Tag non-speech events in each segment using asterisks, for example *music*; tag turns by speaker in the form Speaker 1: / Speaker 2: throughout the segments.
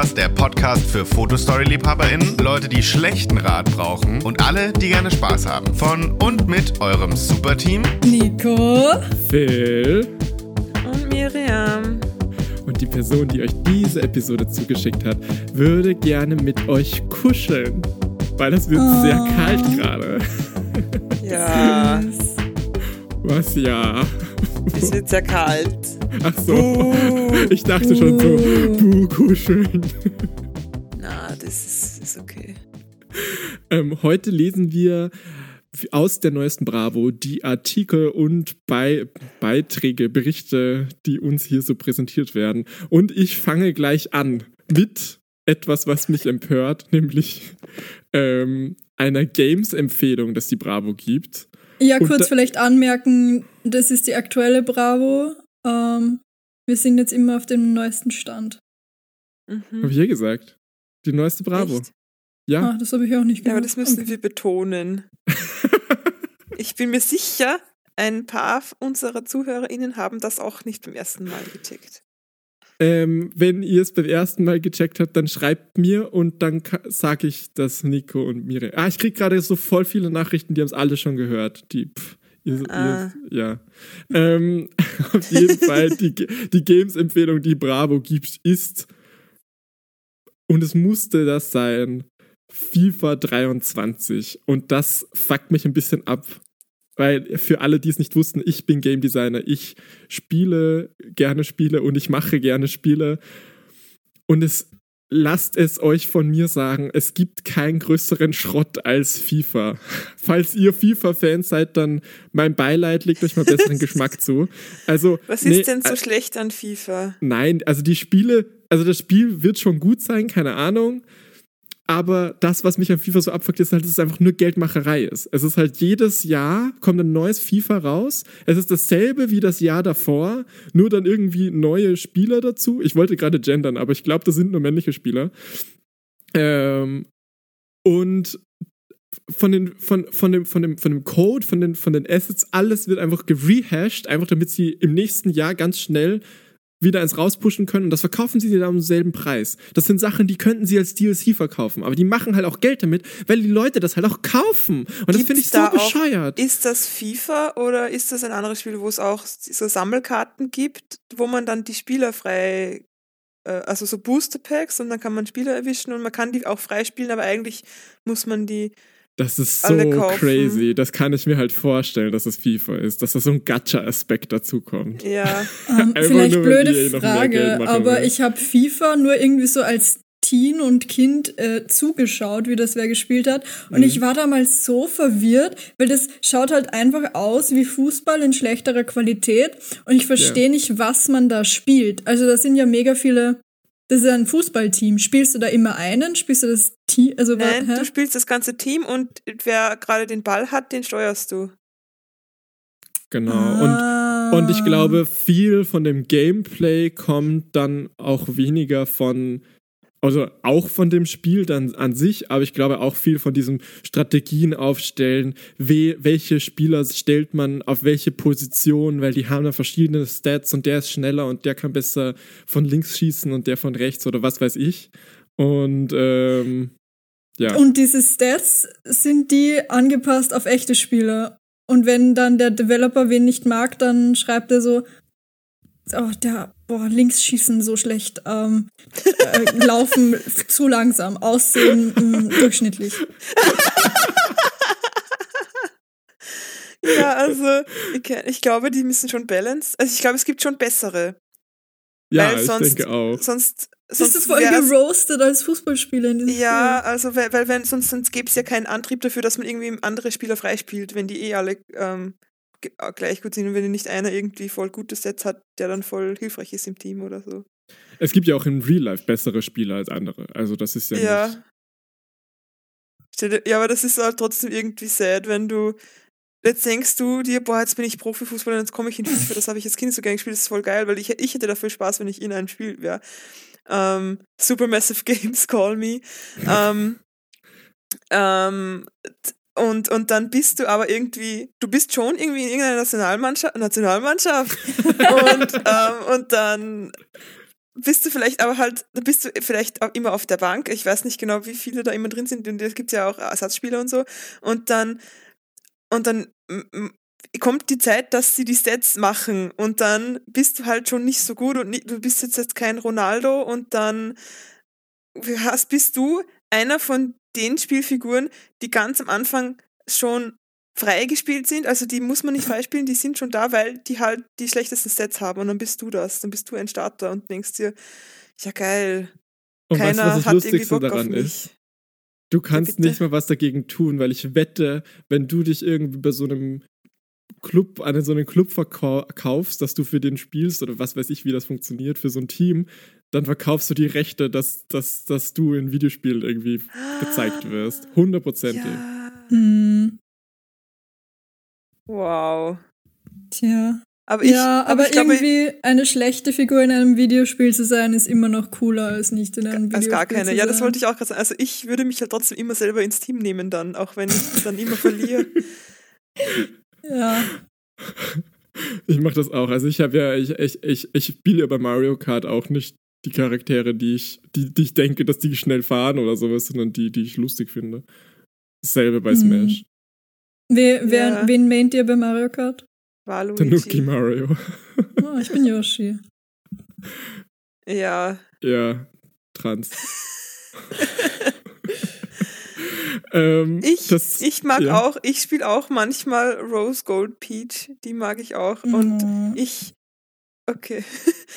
Speaker 1: Podcast, der Podcast für Fotostory-LiebhaberInnen, Leute, die schlechten Rat brauchen und alle, die gerne Spaß haben. Von und mit eurem Superteam
Speaker 2: Nico,
Speaker 3: Phil
Speaker 4: und Miriam.
Speaker 3: Und die Person, die euch diese Episode zugeschickt hat, würde gerne mit euch kuscheln. Weil es wird oh. sehr kalt gerade.
Speaker 4: Ja.
Speaker 3: Was ja?
Speaker 4: Es wird sehr kalt.
Speaker 3: Ach so. Uh, ich dachte uh. schon so, puh, kuscheln.
Speaker 4: Na, das ist, ist okay.
Speaker 3: Ähm, heute lesen wir aus der neuesten Bravo die Artikel und Be Beiträge, Berichte, die uns hier so präsentiert werden. Und ich fange gleich an mit etwas, was mich empört, nämlich ähm, einer Games-Empfehlung, das die Bravo gibt.
Speaker 2: Ja, kurz vielleicht anmerken, das ist die aktuelle Bravo. Ähm, wir sind jetzt immer auf dem neuesten Stand.
Speaker 3: Mhm. Habe ich ja gesagt. Die neueste Bravo. Echt? Ja.
Speaker 2: Ah, das habe ich auch nicht
Speaker 4: gehört. Ja, aber das müssen okay. wir betonen. *laughs* ich bin mir sicher, ein paar unserer ZuhörerInnen haben das auch nicht beim ersten Mal gecheckt.
Speaker 3: Ähm, wenn ihr es beim ersten Mal gecheckt habt, dann schreibt mir und dann sage ich das Nico und Mire. Ah, ich kriege gerade so voll viele Nachrichten, die haben es alle schon gehört. Die, pff, ihr, ah. ihr, ja. Ähm, *laughs* auf jeden Fall, die, die Games-Empfehlung, die Bravo gibt, ist, und es musste das sein, FIFA 23. Und das fuckt mich ein bisschen ab, weil für alle, die es nicht wussten, ich bin Game Designer. Ich spiele gerne Spiele und ich mache gerne Spiele. Und es lasst es euch von mir sagen, es gibt keinen größeren Schrott als FIFA. *laughs* Falls ihr FIFA-Fans seid, dann mein Beileid legt euch mal besseren *laughs* Geschmack zu. Also,
Speaker 4: Was ist nee, denn so äh, schlecht an FIFA?
Speaker 3: Nein, also die Spiele, also das Spiel wird schon gut sein, keine Ahnung aber das, was mich an FIFA so abfuckt, ist halt, dass es einfach nur Geldmacherei ist. Es ist halt jedes Jahr kommt ein neues FIFA raus. Es ist dasselbe wie das Jahr davor, nur dann irgendwie neue Spieler dazu. Ich wollte gerade gendern, aber ich glaube, das sind nur männliche Spieler. Ähm, und von, den, von, von, dem, von, dem, von dem Code, von den, von den Assets, alles wird einfach gerehashed, einfach damit sie im nächsten Jahr ganz schnell wieder eins rauspushen können und das verkaufen sie dir dann um denselben Preis. Das sind Sachen, die könnten sie als DLC verkaufen, aber die machen halt auch Geld damit, weil die Leute das halt auch kaufen. Und Gibt's das finde ich so da bescheuert.
Speaker 4: Auch, ist das FIFA oder ist das ein anderes Spiel, wo es auch so Sammelkarten gibt, wo man dann die Spieler frei äh, also so Booster Packs und dann kann man Spieler erwischen und man kann die auch freispielen, aber eigentlich muss man die
Speaker 3: das ist so crazy. Das kann ich mir halt vorstellen, dass es FIFA ist, dass da so ein Gacha-Aspekt dazu kommt.
Speaker 4: Ja.
Speaker 2: um, *laughs* ähm, vielleicht blöde Frage, aber will. ich habe FIFA nur irgendwie so als Teen und Kind äh, zugeschaut, wie das wer gespielt hat. Und mhm. ich war damals so verwirrt, weil das schaut halt einfach aus wie Fußball in schlechterer Qualität. Und ich verstehe ja. nicht, was man da spielt. Also da sind ja mega viele das ist ein Fußballteam. Spielst du da immer einen? Spielst du das Team? Also,
Speaker 4: Nein, hä? du spielst das ganze Team und wer gerade den Ball hat, den steuerst du.
Speaker 3: Genau. Ah. Und, und ich glaube, viel von dem Gameplay kommt dann auch weniger von also auch von dem Spiel dann an sich, aber ich glaube auch viel von diesem Strategien aufstellen, we, welche Spieler stellt man auf welche Position, weil die haben da verschiedene Stats und der ist schneller und der kann besser von links schießen und der von rechts oder was weiß ich. Und ähm, ja.
Speaker 2: Und diese Stats sind die angepasst auf echte Spieler. Und wenn dann der Developer wen nicht mag, dann schreibt er so, oh, der, boah, links schießen so schlecht, ähm, äh, laufen *laughs* zu langsam, aussehen mh, mm, durchschnittlich.
Speaker 4: ja, also ich, ich, glaube, die müssen schon balance. Also ich glaube, es gibt schon bessere.
Speaker 3: Ja, ich sonst, denke auch.
Speaker 2: Sonst, sonst Bist du voll geroastet als Fußballspieler in diesem
Speaker 4: Ja, Spiel? also weil, weil wenn, sonst, sonst gäbe es ja keinen Antrieb dafür, dass man irgendwie andere Spieler freispielt, wenn die eh alle ähm, äh, gleich gut sind und wenn nicht einer irgendwie voll gute Sets hat, der dann voll hilfreich ist im Team oder so.
Speaker 3: Es gibt ja auch in Real Life bessere Spieler als andere. Also das ist ja, ja.
Speaker 4: nicht. Ja, aber das ist halt trotzdem irgendwie sad, wenn du jetzt denkst du dir, boah, jetzt bin ich Profifußballer und jetzt komme ich in FIFA, das habe ich als Kind so gerne gespielt, das ist voll geil, weil ich, ich hätte dafür Spaß, wenn ich in einem Spiel wäre. Ähm, Supermassive *laughs* Games, call me. *laughs* ähm, ähm, und, und dann bist du aber irgendwie, du bist schon irgendwie in irgendeiner Nationalmannschaft, Nationalmannschaft. *laughs* und, ähm, und dann bist du vielleicht aber halt, bist du vielleicht auch immer auf der Bank. Ich weiß nicht genau, wie viele da immer drin sind. Und es gibt ja auch Ersatzspieler und so. Und dann, und dann kommt die Zeit, dass sie die Stats machen. Und dann bist du halt schon nicht so gut und nicht, du bist jetzt, jetzt kein Ronaldo und dann hast, bist du einer von den Spielfiguren, die ganz am Anfang schon freigespielt sind, also die muss man nicht *laughs* freispielen, die sind schon da, weil die halt die schlechtesten Sets haben. Und dann bist du das, dann bist du ein Starter und denkst dir, ja geil,
Speaker 3: und keiner weißt, was das Lustigste daran ist? Du kannst ja, nicht mal was dagegen tun, weil ich wette, wenn du dich irgendwie bei so einem Club, an so einen Club verkaufst, dass du für den spielst oder was weiß ich, wie das funktioniert, für so ein Team, dann verkaufst du die Rechte, dass, dass, dass du in Videospielen irgendwie gezeigt wirst. Hundertprozentig. Ja. Hm.
Speaker 4: Wow.
Speaker 2: Tja. Aber ich, ja, aber, aber ich irgendwie glaube, eine schlechte Figur in einem Videospiel zu sein, ist immer noch cooler als nicht in einem Videospiel. Als gar keine.
Speaker 4: Ja, das wollte ich auch gerade sagen. Also ich würde mich ja halt trotzdem immer selber ins Team nehmen dann, auch wenn ich dann immer verliere. *laughs*
Speaker 2: ja.
Speaker 3: Ich mache das auch. Also ich habe ja, ich, ich, ich, ich spiele ja bei Mario Kart auch nicht die Charaktere, die ich, die, die ich denke, dass die schnell fahren oder sowas, sondern die, die ich lustig finde. Dasselbe bei mhm. Smash.
Speaker 2: We, wer, ja. Wen meint ihr bei Mario Kart?
Speaker 4: Waluigi.
Speaker 3: Tanuki Mario.
Speaker 2: oh, ich bin Yoshi.
Speaker 4: Ja.
Speaker 3: Ja, trans. ähm,
Speaker 4: ich, das, ich mag ja. auch, ich spiele auch manchmal Rose Gold Peach, die mag ich auch. Mhm. Und ich Okay.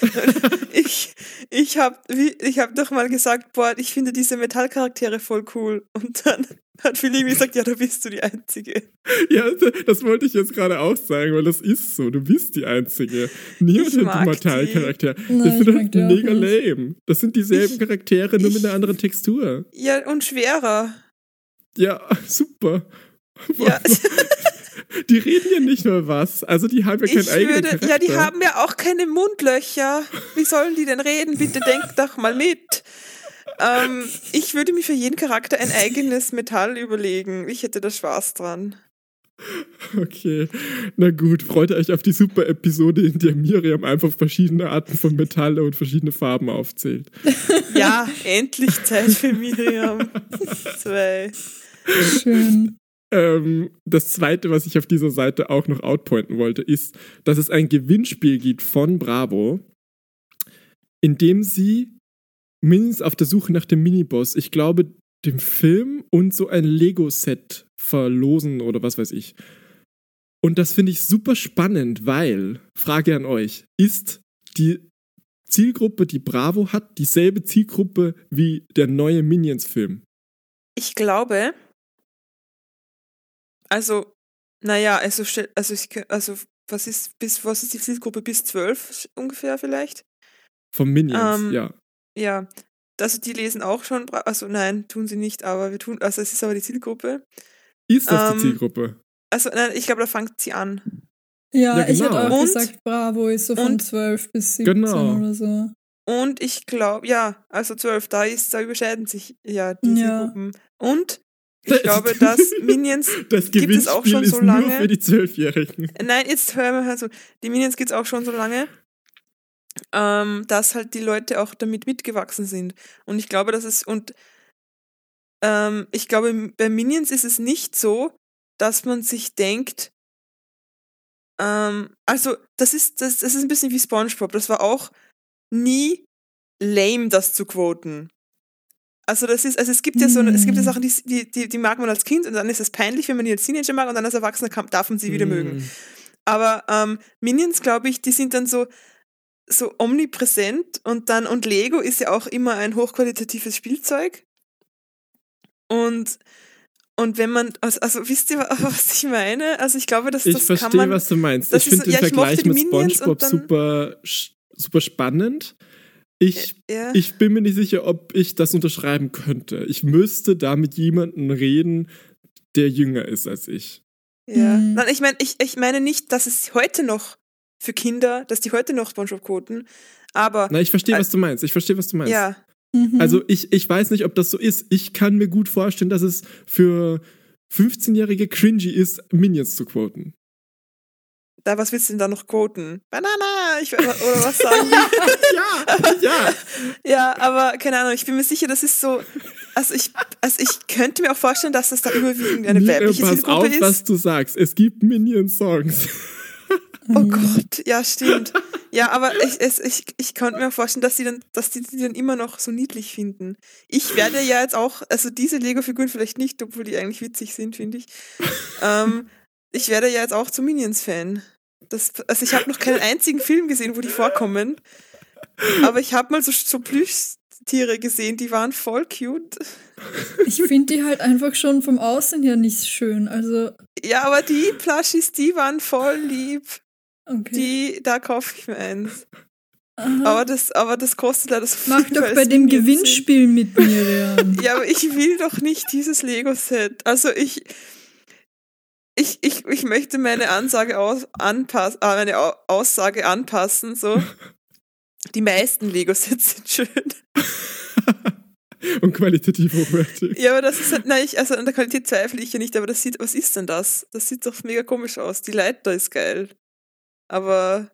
Speaker 4: *laughs* ich ich habe ich hab doch mal gesagt, boah, ich finde diese Metallcharaktere voll cool. Und dann hat Philippe gesagt, ja, da bist du die Einzige.
Speaker 3: Ja, das wollte ich jetzt gerade auch sagen, weil das ist so. Du bist die Einzige. Niemand hat die Metallcharaktere. Das sind halt mega lame. Das sind dieselben ich, Charaktere, nur ich, mit einer anderen Textur.
Speaker 4: Ja, und schwerer.
Speaker 3: Ja, *laughs* super. Ja. *laughs* Die reden ja nicht nur was. Also die haben ja keinen eigenen würde,
Speaker 4: Ja, die haben ja auch keine Mundlöcher. Wie sollen die denn reden? Bitte denkt doch mal mit. Ähm, ich würde mir für jeden Charakter ein eigenes Metall überlegen. Ich hätte da Spaß dran.
Speaker 3: Okay, na gut, freut euch auf die super Episode, in der Miriam einfach verschiedene Arten von Metalle und verschiedene Farben aufzählt.
Speaker 4: Ja, endlich Zeit für Miriam. *laughs* Zwei.
Speaker 2: Schön.
Speaker 3: Ähm, das zweite, was ich auf dieser Seite auch noch outpointen wollte, ist, dass es ein Gewinnspiel gibt von Bravo, in dem sie mindestens auf der Suche nach dem Miniboss, ich glaube, dem Film und so ein Lego-Set verlosen oder was weiß ich. Und das finde ich super spannend, weil, Frage an euch, ist die Zielgruppe, die Bravo hat, dieselbe Zielgruppe wie der neue Minions-Film?
Speaker 4: Ich glaube, also, naja, also, also, ich, also was ist bis was ist die Zielgruppe bis zwölf ungefähr vielleicht?
Speaker 3: Von Minions, ähm, ja.
Speaker 4: Ja, also die lesen auch schon, also nein, tun sie nicht, aber wir tun, also es ist aber die Zielgruppe.
Speaker 3: Ist das ähm, die Zielgruppe?
Speaker 4: Also nein, ich glaube, da fängt sie an.
Speaker 2: Ja, ja genau. ich hätte auch und, gesagt, Bravo ist so von zwölf bis 17 genau. oder so.
Speaker 4: Und ich glaube, ja, also zwölf, da ist, da überschneiden sich ja die ja. Zielgruppen. Und ich glaube, *laughs* dass Minions
Speaker 3: das gibt es auch schon so lange. Nur für die Zwölfjährigen.
Speaker 4: Nein, jetzt hör mal so. Die Minions gibt es auch schon so lange, ähm, dass halt die Leute auch damit mitgewachsen sind. Und ich glaube, dass es und ähm, ich glaube, bei Minions ist es nicht so, dass man sich denkt, ähm, also das ist, das, das ist ein bisschen wie SpongeBob. Das war auch nie lame, das zu quoten. Also das ist, also es gibt ja so, es gibt ja mm. Sachen, die, die, die mag man als Kind und dann ist es peinlich, wenn man die als Teenager mag und dann als Erwachsener kann, darf man sie wieder mm. mögen. Aber ähm, Minions, glaube ich, die sind dann so, so omnipräsent und dann, und Lego ist ja auch immer ein hochqualitatives Spielzeug. Und, und wenn man, also, also wisst ihr, *laughs* was ich meine? Also ich glaube, dass
Speaker 3: ich
Speaker 4: das
Speaker 3: verstehe,
Speaker 4: kann man,
Speaker 3: was du meinst. Ich finde den ja, Vergleich mit SpongeBob super, super spannend. Ich, ja. ich bin mir nicht sicher, ob ich das unterschreiben könnte. Ich müsste da mit jemandem reden, der jünger ist als ich.
Speaker 4: Ja. Mhm. Nein, ich meine, ich, ich meine nicht, dass es heute noch für Kinder, dass die heute noch SpongeBob quoten, aber.
Speaker 3: Na, ich verstehe, was du meinst. Ich verstehe, was du meinst.
Speaker 4: Ja.
Speaker 3: Mhm. Also ich, ich weiß nicht, ob das so ist. Ich kann mir gut vorstellen, dass es für 15-Jährige cringy ist, Minions zu quoten.
Speaker 4: Da, was willst du denn da noch quoten? Banana! Ich, oder was sagen die? *laughs*
Speaker 3: ja, ja.
Speaker 4: ja, aber keine Ahnung, ich bin mir sicher, das ist so. Also ich, also ich könnte mir auch vorstellen, dass das da überwiegend eine weibliche
Speaker 3: Pass
Speaker 4: Zielgruppe
Speaker 3: auf,
Speaker 4: ist.
Speaker 3: was du sagst. Es gibt Minion-Songs.
Speaker 4: Oh Gott, ja, stimmt. Ja, aber ich, es, ich, ich könnte mir vorstellen, dass die, dann, dass die die dann immer noch so niedlich finden. Ich werde ja jetzt auch, also diese Lego-Figuren vielleicht nicht, obwohl die eigentlich witzig sind, finde ich. Ähm, ich werde ja jetzt auch zum Minions-Fan. Das, also ich habe noch keinen einzigen Film gesehen, wo die vorkommen. Aber ich habe mal so, so Plüschtiere gesehen, die waren voll cute.
Speaker 2: Ich finde die halt einfach schon vom Aussehen her nicht schön. Also,
Speaker 4: Ja, aber die Plushies, die waren voll lieb.
Speaker 2: okay.
Speaker 4: Die, da kaufe ich mir eins.
Speaker 2: Aha.
Speaker 4: Aber das, aber das kostet leider so viel.
Speaker 2: Mach doch bei dem
Speaker 4: sind.
Speaker 2: Gewinnspiel mit, Miriam.
Speaker 4: Ja, aber ich will doch nicht dieses Lego-Set. Also ich, ich, ich, ich möchte meine Ansage aus, anpassen, äh, meine Au- Aussage anpassen, so. Die meisten Lego-Sets sind schön. *laughs*
Speaker 3: Und qualitativ hochwertig.
Speaker 4: Ja, aber das ist halt, nein, ich, also an der Qualität zweifle ich ja nicht, aber das sieht, was ist denn das? Das sieht doch mega komisch aus. Die Leiter ist geil. Aber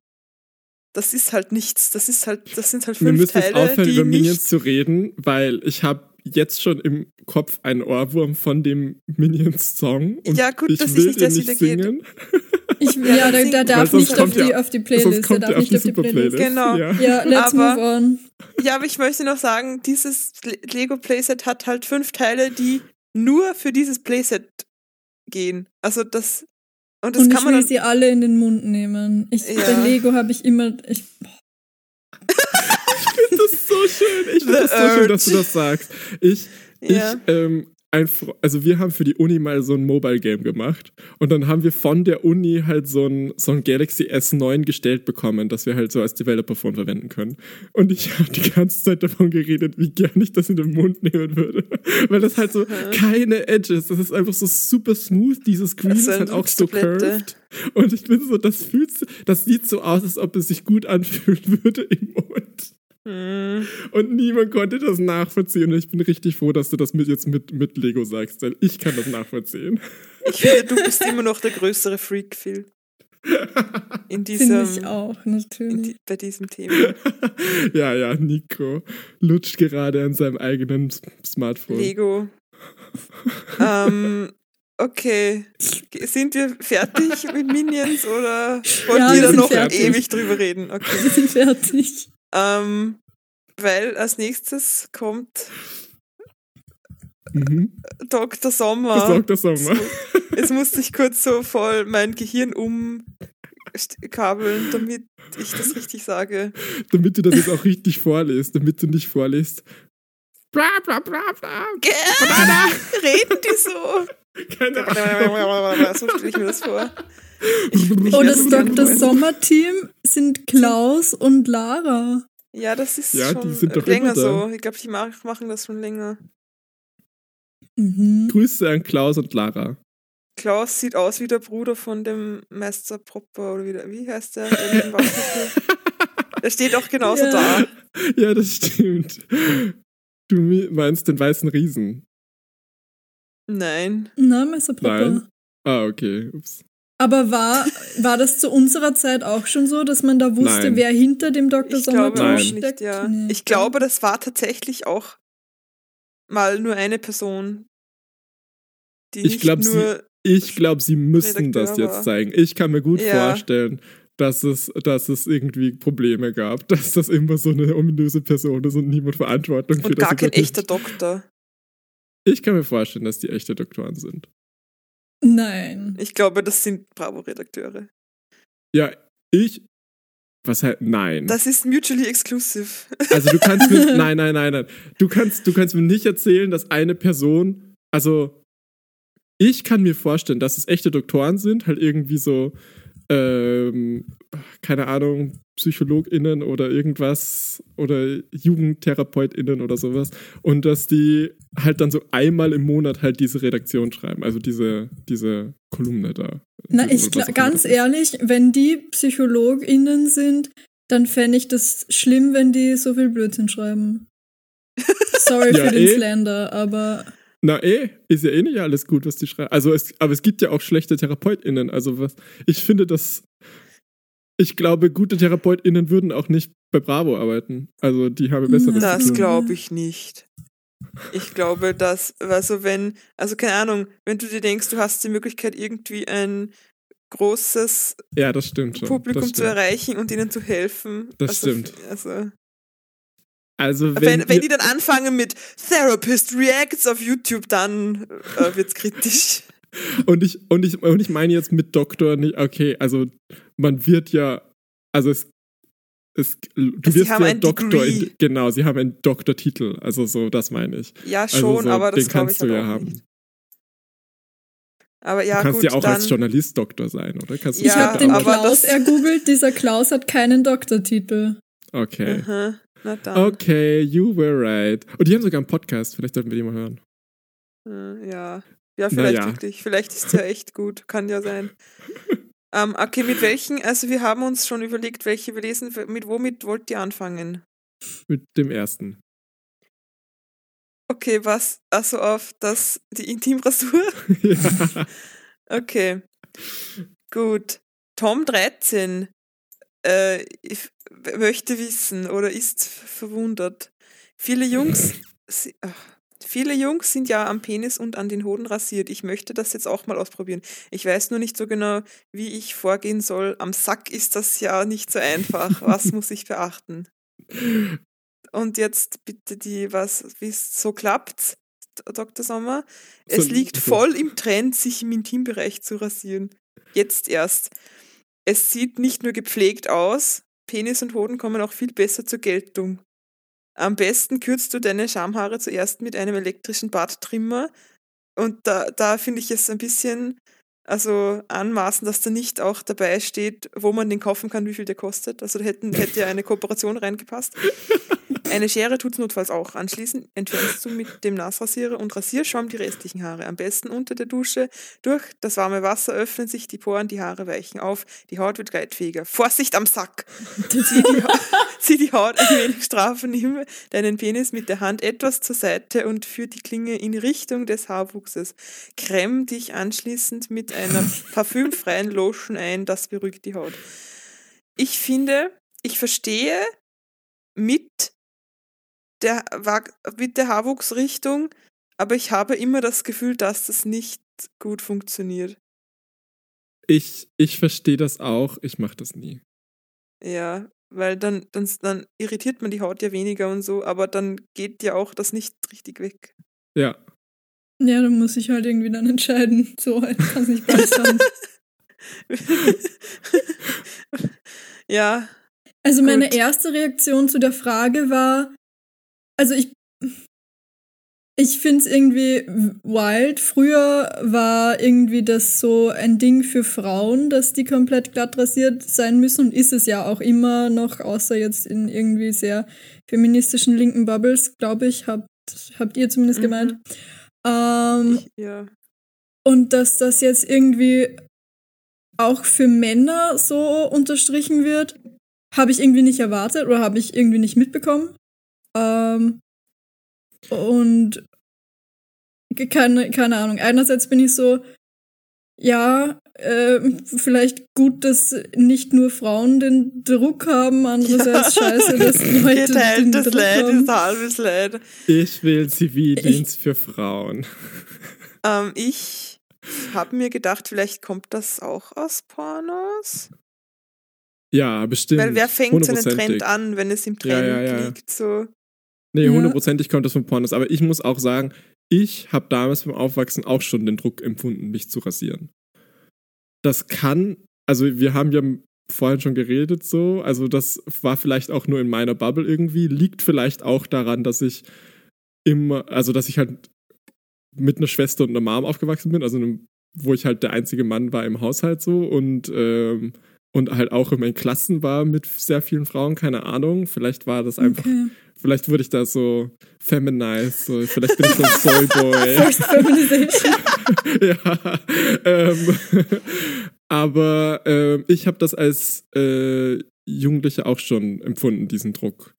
Speaker 4: das ist halt nichts. Das ist halt, das sind halt
Speaker 3: Wir
Speaker 4: fünf
Speaker 3: müssen jetzt
Speaker 4: Teile,
Speaker 3: aufhören, über Minions zu reden, weil ich habe jetzt schon im Kopf einen Ohrwurm von dem Minions-Song. und
Speaker 4: Ja, gut,
Speaker 3: ich
Speaker 4: dass
Speaker 3: will
Speaker 4: ich nicht erst
Speaker 3: nicht
Speaker 4: wieder geht.
Speaker 3: singen.
Speaker 2: Ich,
Speaker 4: Ja,
Speaker 2: der
Speaker 4: Weil
Speaker 2: darf nicht auf die, auf die
Speaker 3: Sonst
Speaker 2: Playlist. Der
Speaker 3: kommt
Speaker 2: darf
Speaker 3: er auf
Speaker 2: nicht
Speaker 3: die
Speaker 2: auf die Playlist.
Speaker 4: Genau.
Speaker 3: Ja.
Speaker 2: Ja, let's
Speaker 4: Aber-
Speaker 2: move on.
Speaker 4: Ja, aber ich möchte noch sagen, dieses Le- Lego Playset hat halt fünf Teile, die nur für dieses Playset gehen. Also das und das
Speaker 2: Und
Speaker 4: kann
Speaker 2: ich
Speaker 4: man
Speaker 2: will
Speaker 4: dann,
Speaker 2: sie alle in den Mund nehmen. Ich,
Speaker 4: Ja.
Speaker 2: Bei Lego habe ich immer. Ich,
Speaker 3: so schön. Ich finde das so schön, dass du das sagst. Ich,
Speaker 4: Ja.
Speaker 3: ich, ähm, also wir haben für die Uni mal so ein Mobile Game gemacht und dann haben wir von der Uni halt so ein, so ein Galaxy S9 gestellt bekommen, das wir halt so als Developer-Phone verwenden können. Und ich habe die ganze Zeit davon geredet, wie gern ich das in den Mund nehmen würde. *laughs* Weil das halt so keine Edges, das ist einfach so super smooth, dieses Screen ist halt auch so curved. Und ich bin so, das fühlt, das sieht so aus, als ob es sich gut anfühlen *laughs* würde im Mund.
Speaker 4: Hm.
Speaker 3: Und niemand konnte das nachvollziehen. Und ich bin richtig froh, dass du das mit jetzt mit, mit Lego sagst, weil ich kann das nachvollziehen.
Speaker 4: ich finde, du bist immer noch der größere Freak, Phil. *laughs* In
Speaker 2: Finde
Speaker 4: diesem,
Speaker 2: ich auch, natürlich.
Speaker 4: die, bei diesem Thema. *laughs*
Speaker 3: ja, ja, Nico lutscht gerade an seinem eigenen Smartphone.
Speaker 4: Lego. ähm, okay. Sind wir fertig mit Minions oder wollt
Speaker 2: Ja,
Speaker 4: ihr
Speaker 2: wir
Speaker 4: da noch
Speaker 2: fertig.
Speaker 4: ewig drüber reden? Okay.
Speaker 2: Wir sind fertig.
Speaker 4: Ähm, weil als nächstes kommt
Speaker 3: Mhm.
Speaker 4: Dr. Sommer.
Speaker 3: Das Sommer.
Speaker 4: Jetzt musste ich kurz so voll mein Gehirn umkabeln, damit ich das richtig sage.
Speaker 3: Damit du das jetzt auch richtig vorliest, damit du nicht vorliest. Bla bla bla bla.
Speaker 4: Gä? Reden die so?
Speaker 3: Keine Ahnung.
Speaker 4: so stelle ich mir das vor. *laughs*
Speaker 2: Und das Dr. Sommer-Team sind Klaus und Lara.
Speaker 4: Ja, das ist
Speaker 3: Ja, die
Speaker 4: schon
Speaker 3: sind doch
Speaker 4: länger so. Ich glaube, die mach- machen das schon länger.
Speaker 2: Mhm.
Speaker 3: Grüße an Klaus und Lara.
Speaker 4: Klaus sieht aus wie der Bruder von dem Meister Propper oder wie, der, wie heißt der? der, *laughs* steht auch genauso
Speaker 2: Ja.
Speaker 4: da.
Speaker 3: Ja, das stimmt. Du meinst den weißen Riesen.
Speaker 4: Nein.
Speaker 2: Na, Messer Papa.
Speaker 3: Nein. Ah, okay. Ups.
Speaker 2: Aber war, war das zu unserer Zeit auch schon so, dass man da wusste,
Speaker 3: Nein.
Speaker 2: wer hinter dem Dr.
Speaker 4: Ich glaube
Speaker 2: Sommer
Speaker 3: Nein.
Speaker 4: auch
Speaker 2: steckt?
Speaker 4: nicht, ja.
Speaker 2: Nee.
Speaker 4: Ich glaube, das war tatsächlich auch mal nur eine Person, die
Speaker 3: Ich
Speaker 4: nicht
Speaker 3: glaub, sie-
Speaker 4: nur
Speaker 3: Ich glaube, sie müssen das
Speaker 4: Redakteur
Speaker 3: jetzt
Speaker 4: war.
Speaker 3: zeigen. Ich kann mir gut
Speaker 4: Ja.
Speaker 3: vorstellen, dass es, dass es irgendwie Probleme gab, dass das immer so eine ominöse Person ist und niemand Verantwortung für
Speaker 4: und
Speaker 3: das
Speaker 4: gar kein echter Doktor.
Speaker 3: Ich kann mir vorstellen, dass die echte Doktoren sind.
Speaker 2: Nein.
Speaker 4: Ich glaube, das sind Bravo-Redakteure.
Speaker 3: Ja, ich. Was halt, nein.
Speaker 4: Das ist mutually exclusive. *laughs*
Speaker 3: Also du kannst mir, *laughs* nein, nein, nein, nein. Du kannst, du kannst mir nicht erzählen, dass eine Person, also ich kann mir vorstellen, dass es echte Doktoren sind, halt irgendwie so, ähm, keine Ahnung, PsychologInnen oder irgendwas oder JugendtherapeutInnen oder sowas und dass die halt dann so einmal im Monat halt diese Redaktion schreiben, also diese, diese Kolumne da.
Speaker 2: Na, ich
Speaker 3: was
Speaker 2: gla-
Speaker 3: auch immer
Speaker 2: ganz ehrlich, wenn die PsychologInnen sind, dann fände ich das schlimm, wenn die so viel Blödsinn schreiben. *laughs* Sorry
Speaker 3: Ja,
Speaker 2: für den
Speaker 3: eh.
Speaker 2: Slander, aber
Speaker 3: Na eh, ist ja eh nicht alles gut, was die schreiben. Also es, aber es gibt ja auch schlechte TherapeutInnen. Also was, ich finde das, ich glaube, gute TherapeutInnen würden auch nicht bei Bravo arbeiten. Also die haben besseres
Speaker 4: Das glaube ich nicht. Ich glaube, dass, also wenn, also keine Ahnung, wenn du dir denkst, du hast die Möglichkeit, irgendwie ein großes
Speaker 3: ja,
Speaker 4: Publikum zu erreichen und ihnen zu helfen.
Speaker 3: Das
Speaker 4: also,
Speaker 3: stimmt.
Speaker 4: Also,
Speaker 3: also wenn,
Speaker 4: wenn, wenn die dann anfangen mit Therapist Reacts auf YouTube, dann äh, wird's kritisch.
Speaker 3: Und ich, und, ich, und ich meine jetzt mit Doktor nicht, okay, also man wird ja, also es, es du
Speaker 4: Sie
Speaker 3: wirst
Speaker 4: haben
Speaker 3: ja Doktor, in, genau, sie haben einen Doktortitel, also so, das meine ich.
Speaker 4: Ja,
Speaker 3: Also
Speaker 4: schon,
Speaker 3: so,
Speaker 4: aber das
Speaker 3: den kannst
Speaker 4: ich
Speaker 3: du ja
Speaker 4: auch
Speaker 3: haben.
Speaker 4: nicht. Aber ja,
Speaker 3: du kannst
Speaker 4: gut,
Speaker 3: ja auch
Speaker 4: dann,
Speaker 3: als Journalist Doktor sein, oder? Kannst du
Speaker 4: Ja,
Speaker 2: ich habe den Klaus ergoogelt, dieser Klaus hat keinen Doktortitel.
Speaker 3: Okay.
Speaker 4: Aha, na dann.
Speaker 3: Okay, you were right. Und die haben sogar einen Podcast, vielleicht sollten wir die mal hören.
Speaker 4: Äh, Ja. Ja, vielleicht
Speaker 3: Naja.
Speaker 4: wirklich. Vielleicht ist es ja echt gut. Kann ja sein. *laughs* ähm, okay, mit welchen, also wir haben uns schon überlegt, welche wir lesen. Mit womit wollt ihr anfangen?
Speaker 3: Mit dem ersten.
Speaker 4: Okay, was? Also auf das, die Intimrasur? *laughs*
Speaker 3: ja. *laughs*
Speaker 4: Okay. Gut. Tom 13 äh, ich möchte wissen oder ist verwundert. Viele Jungs, *laughs* si- ach, viele Jungs sind ja am Penis und an den Hoden rasiert. Ich möchte das jetzt auch mal ausprobieren. Ich weiß nur nicht so genau, wie ich vorgehen soll. Am Sack ist das ja nicht so einfach. Was *laughs* muss ich beachten? Und jetzt bitte die, was, wie es so klappt, Dr. Sommer. Es
Speaker 3: So-
Speaker 4: liegt voll im Trend, sich im Intimbereich zu rasieren. Jetzt erst. Es sieht nicht nur gepflegt aus, Penis und Hoden kommen auch viel besser zur Geltung. Am besten kürzt du deine Schamhaare zuerst mit einem elektrischen Barttrimmer. Und da, da finde ich es ein bisschen also anmaßen, dass da nicht auch dabei steht, wo man den kaufen kann, wie viel der kostet. Also da hätten, hätte ja eine Kooperation reingepasst. *laughs* Eine Schere tut's notfalls auch. Anschließend entfernst du mit dem Nassrasierer und Rasierschaum die restlichen Haare. Am besten unter der Dusche. Durch das warme Wasser öffnen sich die Poren, die Haare weichen auf, die Haut wird gleitfähiger. Vorsicht am Sack! Zieh die, Ha- *laughs* zieh die Haut ein wenig straff, nimm deinen Penis mit der Hand etwas zur Seite und führ die Klinge in Richtung des Haarwuchses. Creme dich anschließend mit einer *laughs* parfümfreien Lotion ein, das beruhigt die Haut. Ich finde, ich verstehe mit der, mit der Haarwuchsrichtung, aber ich habe immer das Gefühl, dass das nicht gut funktioniert.
Speaker 3: Ich, ich verstehe das auch, ich mache das nie.
Speaker 4: Ja, weil dann, dann, dann irritiert man die Haut ja weniger und so, aber dann geht ja auch das nicht richtig weg.
Speaker 3: Ja.
Speaker 2: Ja, dann muss ich halt irgendwie dann entscheiden. *laughs* So, ich kann es nicht beides *laughs* haben.
Speaker 4: ja,
Speaker 2: Also meine
Speaker 4: Gut.
Speaker 2: erste Reaktion zu der Frage war, also ich, ich finde es irgendwie wild. Früher war irgendwie das so ein Ding für Frauen, dass die komplett glatt rasiert sein müssen und ist es ja auch immer noch, außer jetzt in irgendwie sehr feministischen linken Bubbles, glaube ich, habt, habt ihr zumindest
Speaker 4: Mhm.
Speaker 2: gemeint. Ähm,
Speaker 4: ich, ja.
Speaker 2: und dass das jetzt irgendwie auch für Männer so unterstrichen wird, habe ich irgendwie nicht erwartet oder habe ich irgendwie nicht mitbekommen. Ähm, und keine, keine Ahnung. Einerseits bin ich so, ja, äh, vielleicht gut, dass nicht nur Frauen den Druck haben, andererseits *laughs* scheiße, dass Leute den
Speaker 4: Geteiltes
Speaker 2: Druck
Speaker 4: Leid
Speaker 2: haben.
Speaker 4: ist halbes Leid.
Speaker 3: Ich will Zivildienst für Frauen.
Speaker 4: Ähm, ich habe mir gedacht, vielleicht kommt das auch aus Pornos.
Speaker 3: Ja, bestimmt.
Speaker 4: Weil wer fängt so einen Trend an, wenn es im
Speaker 3: Ja,
Speaker 4: Trend
Speaker 3: ja, ja.
Speaker 4: liegt? So.
Speaker 3: Nee,
Speaker 2: Ja.
Speaker 3: hundertprozentig kommt das von Pornos. Aber ich muss auch sagen, ich habe damals beim Aufwachsen auch schon den Druck empfunden, mich zu rasieren. Das kann, also wir haben ja vorhin schon geredet so, also das war vielleicht auch nur in meiner Bubble irgendwie, liegt vielleicht auch daran, dass ich immer, also dass ich halt mit einer Schwester und einer Mom aufgewachsen bin, also einem, wo ich halt der einzige Mann war im Haushalt so und ähm, und halt auch immer in Klassen war mit sehr vielen Frauen, keine Ahnung. Vielleicht war das einfach
Speaker 2: Okay.
Speaker 3: Vielleicht wurde ich da so feminized, so, vielleicht bin ich so ein *laughs* Soyboy.
Speaker 2: First Feminization. *laughs*
Speaker 3: ja, ähm, *laughs* aber ähm, ich habe das als äh, Jugendlicher auch schon empfunden, diesen Druck.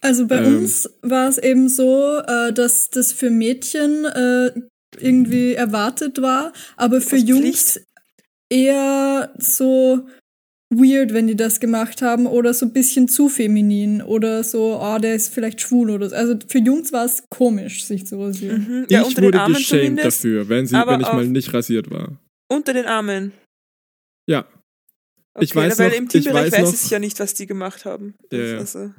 Speaker 2: Also bei
Speaker 3: Ähm.
Speaker 2: uns war es eben so, äh, dass das für Mädchen äh, irgendwie erwartet war, aber für Jungs eher so weird, wenn die das gemacht haben oder so ein bisschen zu feminin oder so, oh, der ist vielleicht schwul oder so. Also für Jungs war es komisch, sich zu rasieren.
Speaker 3: Mhm. Ja, ich wurde geschämt dafür, wenn, sie, wenn ich mal nicht rasiert war.
Speaker 4: Unter den Armen?
Speaker 3: Ja.
Speaker 4: Okay, ich weiß weil noch, im Teambereich weiß, weiß ich ja nicht, was die gemacht haben.
Speaker 3: Ja, ja. Also.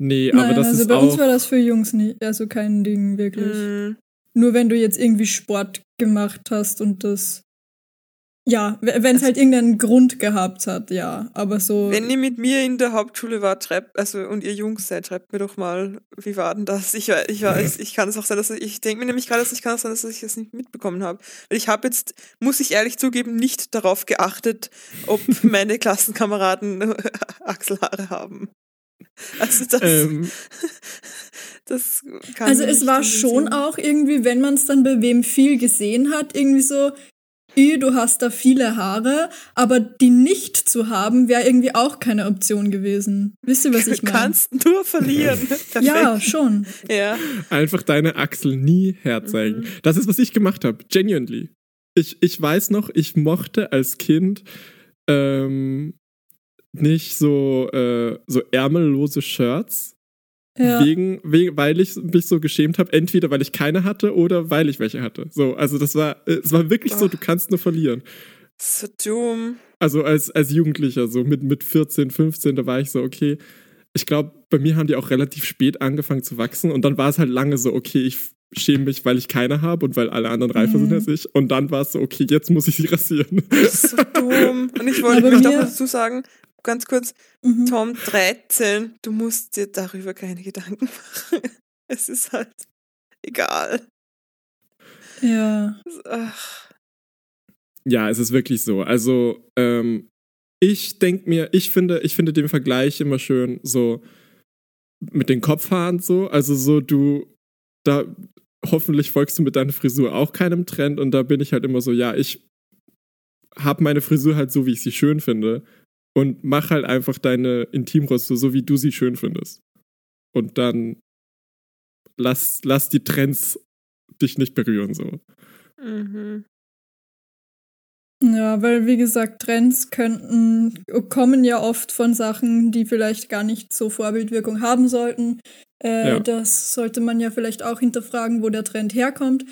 Speaker 3: Nee, aber Nein, das
Speaker 2: also
Speaker 3: ist
Speaker 2: bei
Speaker 3: auch
Speaker 2: uns war das für Jungs nicht, also kein Ding wirklich. Mm. Nur wenn du jetzt irgendwie Sport gemacht hast und das ja, wenn es halt irgendeinen Grund gehabt hat, ja. Aber so.
Speaker 4: Wenn ihr mit mir in der Hauptschule wart, schreibt, also und ihr Jungs seid, schreibt mir doch mal, wie war denn das? Ich, ich, *laughs* weiß, ich kann es auch sein, dass ich, ich denke mir nämlich gerade, dass ich kann es sein, dass ich das nicht mitbekommen habe. Weil ich habe jetzt, muss ich ehrlich zugeben, nicht darauf geachtet, ob *laughs* meine Klassenkameraden *laughs* Achselhaare haben. Also das, ähm. das kann
Speaker 2: Also es war schon auch irgendwie, wenn man es dann bei wem viel gesehen hat, irgendwie so, du hast da viele Haare, aber die nicht zu haben, wäre irgendwie auch keine Option gewesen. Wisst ihr, was ich meine?
Speaker 4: Du kannst nur verlieren. *laughs*
Speaker 2: ja, schon.
Speaker 4: Ja.
Speaker 3: Einfach deine Achsel nie herzeigen. Mhm. Das ist, was ich gemacht habe. Genuinely. Ich, ich weiß noch, ich mochte als Kind ähm, nicht so, äh, so ärmellose Shirts. Ja. Wegen, wegen, weil ich mich so geschämt habe, entweder weil ich keine hatte oder weil ich welche hatte. So, also das war, es war wirklich oh. so, du kannst nur verlieren.
Speaker 4: So dumm.
Speaker 3: Also als, als Jugendlicher, so mit, mit 14, 15, da war ich so, okay. Ich glaube, bei mir haben die auch relativ spät angefangen zu wachsen und dann war es halt lange so, okay, ich schäme mich, weil ich keine habe und weil alle anderen reifer mhm. sind als ich. Und dann war es so, okay, jetzt muss ich sie rasieren.
Speaker 4: Das ist so dumm. Und ich wollte mich doch dazu sagen, ganz kurz, mhm. Tom 13, du musst dir darüber keine Gedanken *laughs* machen. es ist halt egal.
Speaker 2: Ja.
Speaker 4: Ach.
Speaker 3: Ja, es ist wirklich so. Also, ähm, ich denke mir, ich finde, ich finde den Vergleich immer schön, so mit den Kopfhaaren so. Also so, du, da hoffentlich folgst du mit deiner Frisur auch keinem Trend und da bin ich halt immer so, ja, ich habe meine Frisur halt so, wie ich sie schön finde und mach halt einfach deine Intimröste so, wie du sie schön findest. Und dann lass, lass die Trends dich nicht berühren, so.
Speaker 4: Mhm.
Speaker 2: Ja, weil wie gesagt, Trends könnten, kommen ja oft von Sachen, die vielleicht gar nicht so Vorbildwirkung haben sollten. Äh, ja. Das sollte man ja vielleicht auch hinterfragen, wo der Trend herkommt.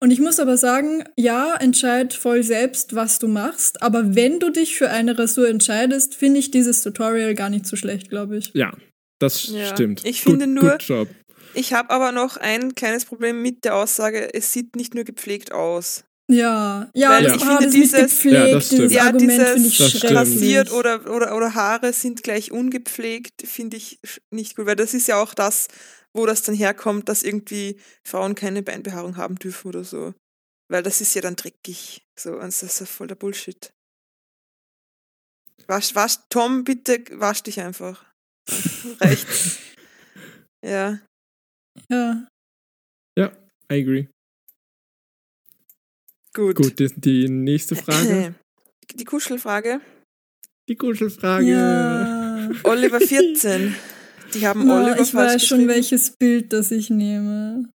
Speaker 2: Und ich muss aber sagen, ja, entscheid voll selbst, was du machst. Aber wenn du dich für eine Rasur entscheidest, finde ich dieses Tutorial gar nicht so schlecht, glaube ich.
Speaker 3: Ja, das ja. stimmt.
Speaker 4: Ich finde gut, nur, gut ich habe aber noch ein kleines Problem mit der Aussage, es sieht nicht nur gepflegt aus.
Speaker 2: Ja, ja, Weil
Speaker 4: ich
Speaker 2: ah, finde
Speaker 4: dieses,
Speaker 3: ja, das
Speaker 2: dieses
Speaker 4: ja,
Speaker 2: Argument
Speaker 4: dieses ich rasiert oder, oder, oder Haare sind gleich ungepflegt, finde ich nicht gut, weil das ist ja auch das, wo das dann herkommt, dass irgendwie Frauen keine Beinbehaarung haben dürfen oder so. Weil das ist ja dann dreckig. So, und das ist ja voll der Bullshit. Wasch, wasch, Tom, bitte wasch dich einfach. *laughs* Reicht. Ja.
Speaker 2: Ja.
Speaker 3: Ja, I agree.
Speaker 4: Gut.
Speaker 3: Gut, die, die nächste Frage. *laughs*
Speaker 4: Die Kuschelfrage.
Speaker 3: Die Kuschelfrage.
Speaker 2: Ja.
Speaker 4: Oliver 14. Die haben no, Oliver
Speaker 2: Ich weiß schon, welches Bild das ich nehme.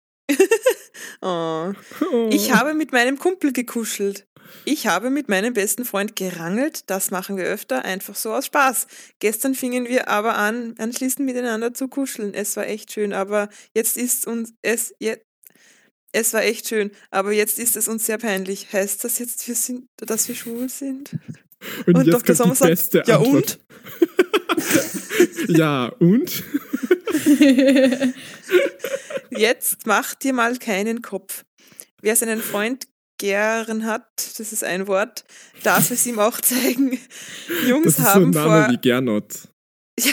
Speaker 4: oh. *laughs* oh. Ich habe mit meinem Kumpel gekuschelt. Ich habe mit meinem besten Freund gerangelt. Das machen wir öfter, einfach so aus Spaß. Gestern fingen wir aber an, anschließend miteinander zu kuscheln. Es war echt schön, aber jetzt ist uns es jetzt es war echt schön, aber jetzt ist es uns sehr peinlich. Heißt das jetzt, wir sind, dass wir schwul sind?
Speaker 3: Und, und Dr. Sommer sagt,
Speaker 4: ja und?
Speaker 3: ja, und? *laughs*
Speaker 4: Jetzt mach dir mal keinen Kopf. Wer seinen Freund gern hat, das ist ein Wort, darf es ihm auch zeigen. *laughs* Jungs
Speaker 3: das ist
Speaker 4: haben
Speaker 3: so ein Name
Speaker 4: vor,
Speaker 3: wie Gernot. *laughs*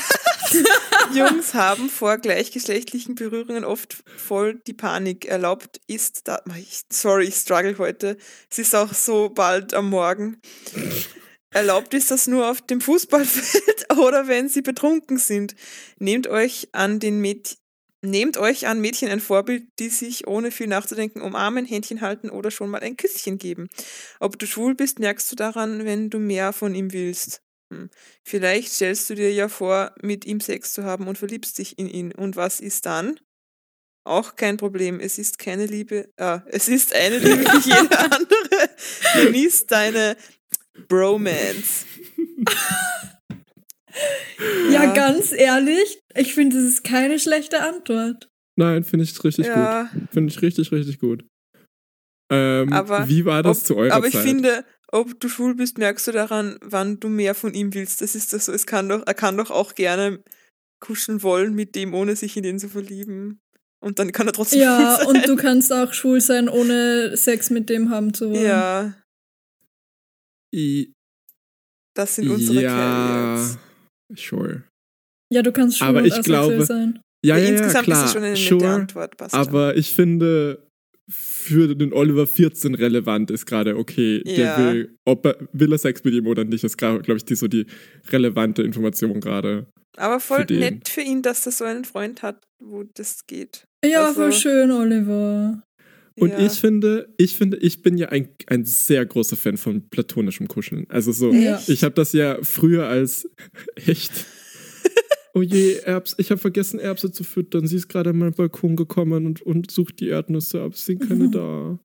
Speaker 4: Jungs haben vor gleichgeschlechtlichen Berührungen oft voll die Panik. Erlaubt ist da. Sorry, ich struggle heute. Es ist auch so bald am Morgen. Erlaubt ist das nur auf dem Fußballfeld *laughs* oder wenn sie betrunken sind. Nehmt euch an den Mädchen. Nehmt euch an Mädchen ein Vorbild, die sich ohne viel nachzudenken umarmen, Händchen halten oder schon mal ein Küsschen geben. Ob du schwul bist, merkst du daran, wenn du mehr von ihm willst. Hm. Vielleicht stellst du dir ja vor, mit ihm Sex zu haben und verliebst dich in ihn. Und was ist dann? Auch kein Problem. Es ist keine Liebe, äh, es ist eine Liebe wie jede *laughs* andere. Genieß deine Bromance.
Speaker 2: ja. *laughs* ja, ganz ehrlich, ich finde, das ist keine schlechte Antwort.
Speaker 3: Nein, finde ich richtig ja. gut. Finde ich richtig, richtig gut. Ähm, aber, wie war das
Speaker 4: ob,
Speaker 3: zu eurer
Speaker 4: aber
Speaker 3: Zeit?
Speaker 4: Aber ich finde, ob du schwul bist, merkst du daran, wann du mehr von ihm willst. Das ist das so. Es kann doch, er kann doch auch gerne kuscheln wollen mit dem, ohne sich in den zu verlieben. Und dann kann er trotzdem
Speaker 2: ja, schwul sein. Ja, und du kannst auch schwul sein, ohne Sex mit dem haben zu wollen.
Speaker 4: Ja.
Speaker 3: I
Speaker 4: das sind unsere
Speaker 3: ja, Carriers. Sure.
Speaker 2: Ja, du kannst schwul
Speaker 3: aber ich glaube,
Speaker 2: sein.
Speaker 3: Ja, ja, ja, Insgesamt klar, ist es schon eine sure,
Speaker 4: Antwort. Passt
Speaker 3: aber schon. ich finde, für den Oliver 14 relevant ist gerade, okay, ja. der will, ob er, will er Sex mit ihm oder nicht, ist, glaube ich, die, so die relevante Information gerade.
Speaker 4: Aber voll für nett für ihn, dass er so einen Freund hat, wo das geht.
Speaker 2: Ja, also, voll schön, Oliver.
Speaker 3: Und ja. ich finde, ich finde, ich bin ja ein, ein sehr großer Fan von platonischem Kuscheln. Also so, ja. ich habe das ja früher als *laughs* echt Oh je, Erbs, ich habe vergessen, Erbse zu füttern. Sie ist gerade an meinen Balkon gekommen und, und sucht die Erdnüsse ab. Sind keine mhm. *laughs* da.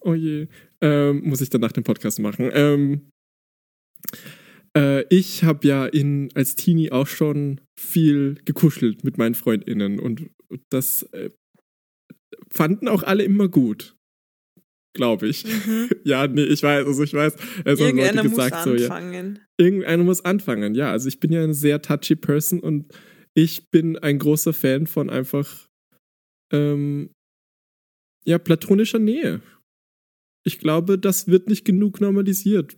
Speaker 3: Oh je. Ähm, muss ich dann nach dem Podcast machen. Ähm, äh, ich habe ja in, als Teenie auch schon viel gekuschelt mit meinen FreundInnen und das äh, fanden auch alle immer gut glaube ich. Mhm. *laughs* ja, nee, ich weiß, also ich weiß, es haben Leute gesagt so, ja. Irgendeiner muss anfangen, ja. Also ich bin ja eine sehr touchy Person und ich bin ein großer Fan von einfach ähm, ja, platonischer Nähe. Ich glaube, das wird nicht genug normalisiert.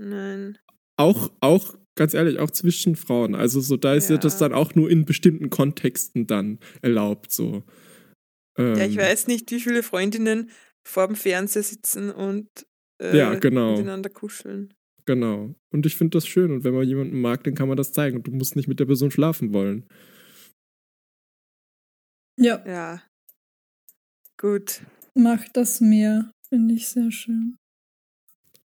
Speaker 4: Nein.
Speaker 3: Auch, auch, ganz ehrlich, auch zwischen Frauen. Also so, da ist ja, ja das dann auch nur in bestimmten Kontexten dann erlaubt, so.
Speaker 4: Ähm, ja, ich ähm. weiß nicht, wie viele Freundinnen vor dem Fernseher sitzen und äh,
Speaker 3: ja, genau.
Speaker 4: miteinander kuscheln.
Speaker 3: Genau. Und ich finde das schön. Und wenn man jemanden mag, dann kann man das zeigen. Und du musst nicht mit der Person schlafen wollen.
Speaker 2: Ja.
Speaker 4: Ja. Gut.
Speaker 2: Macht das mehr. Finde ich sehr schön.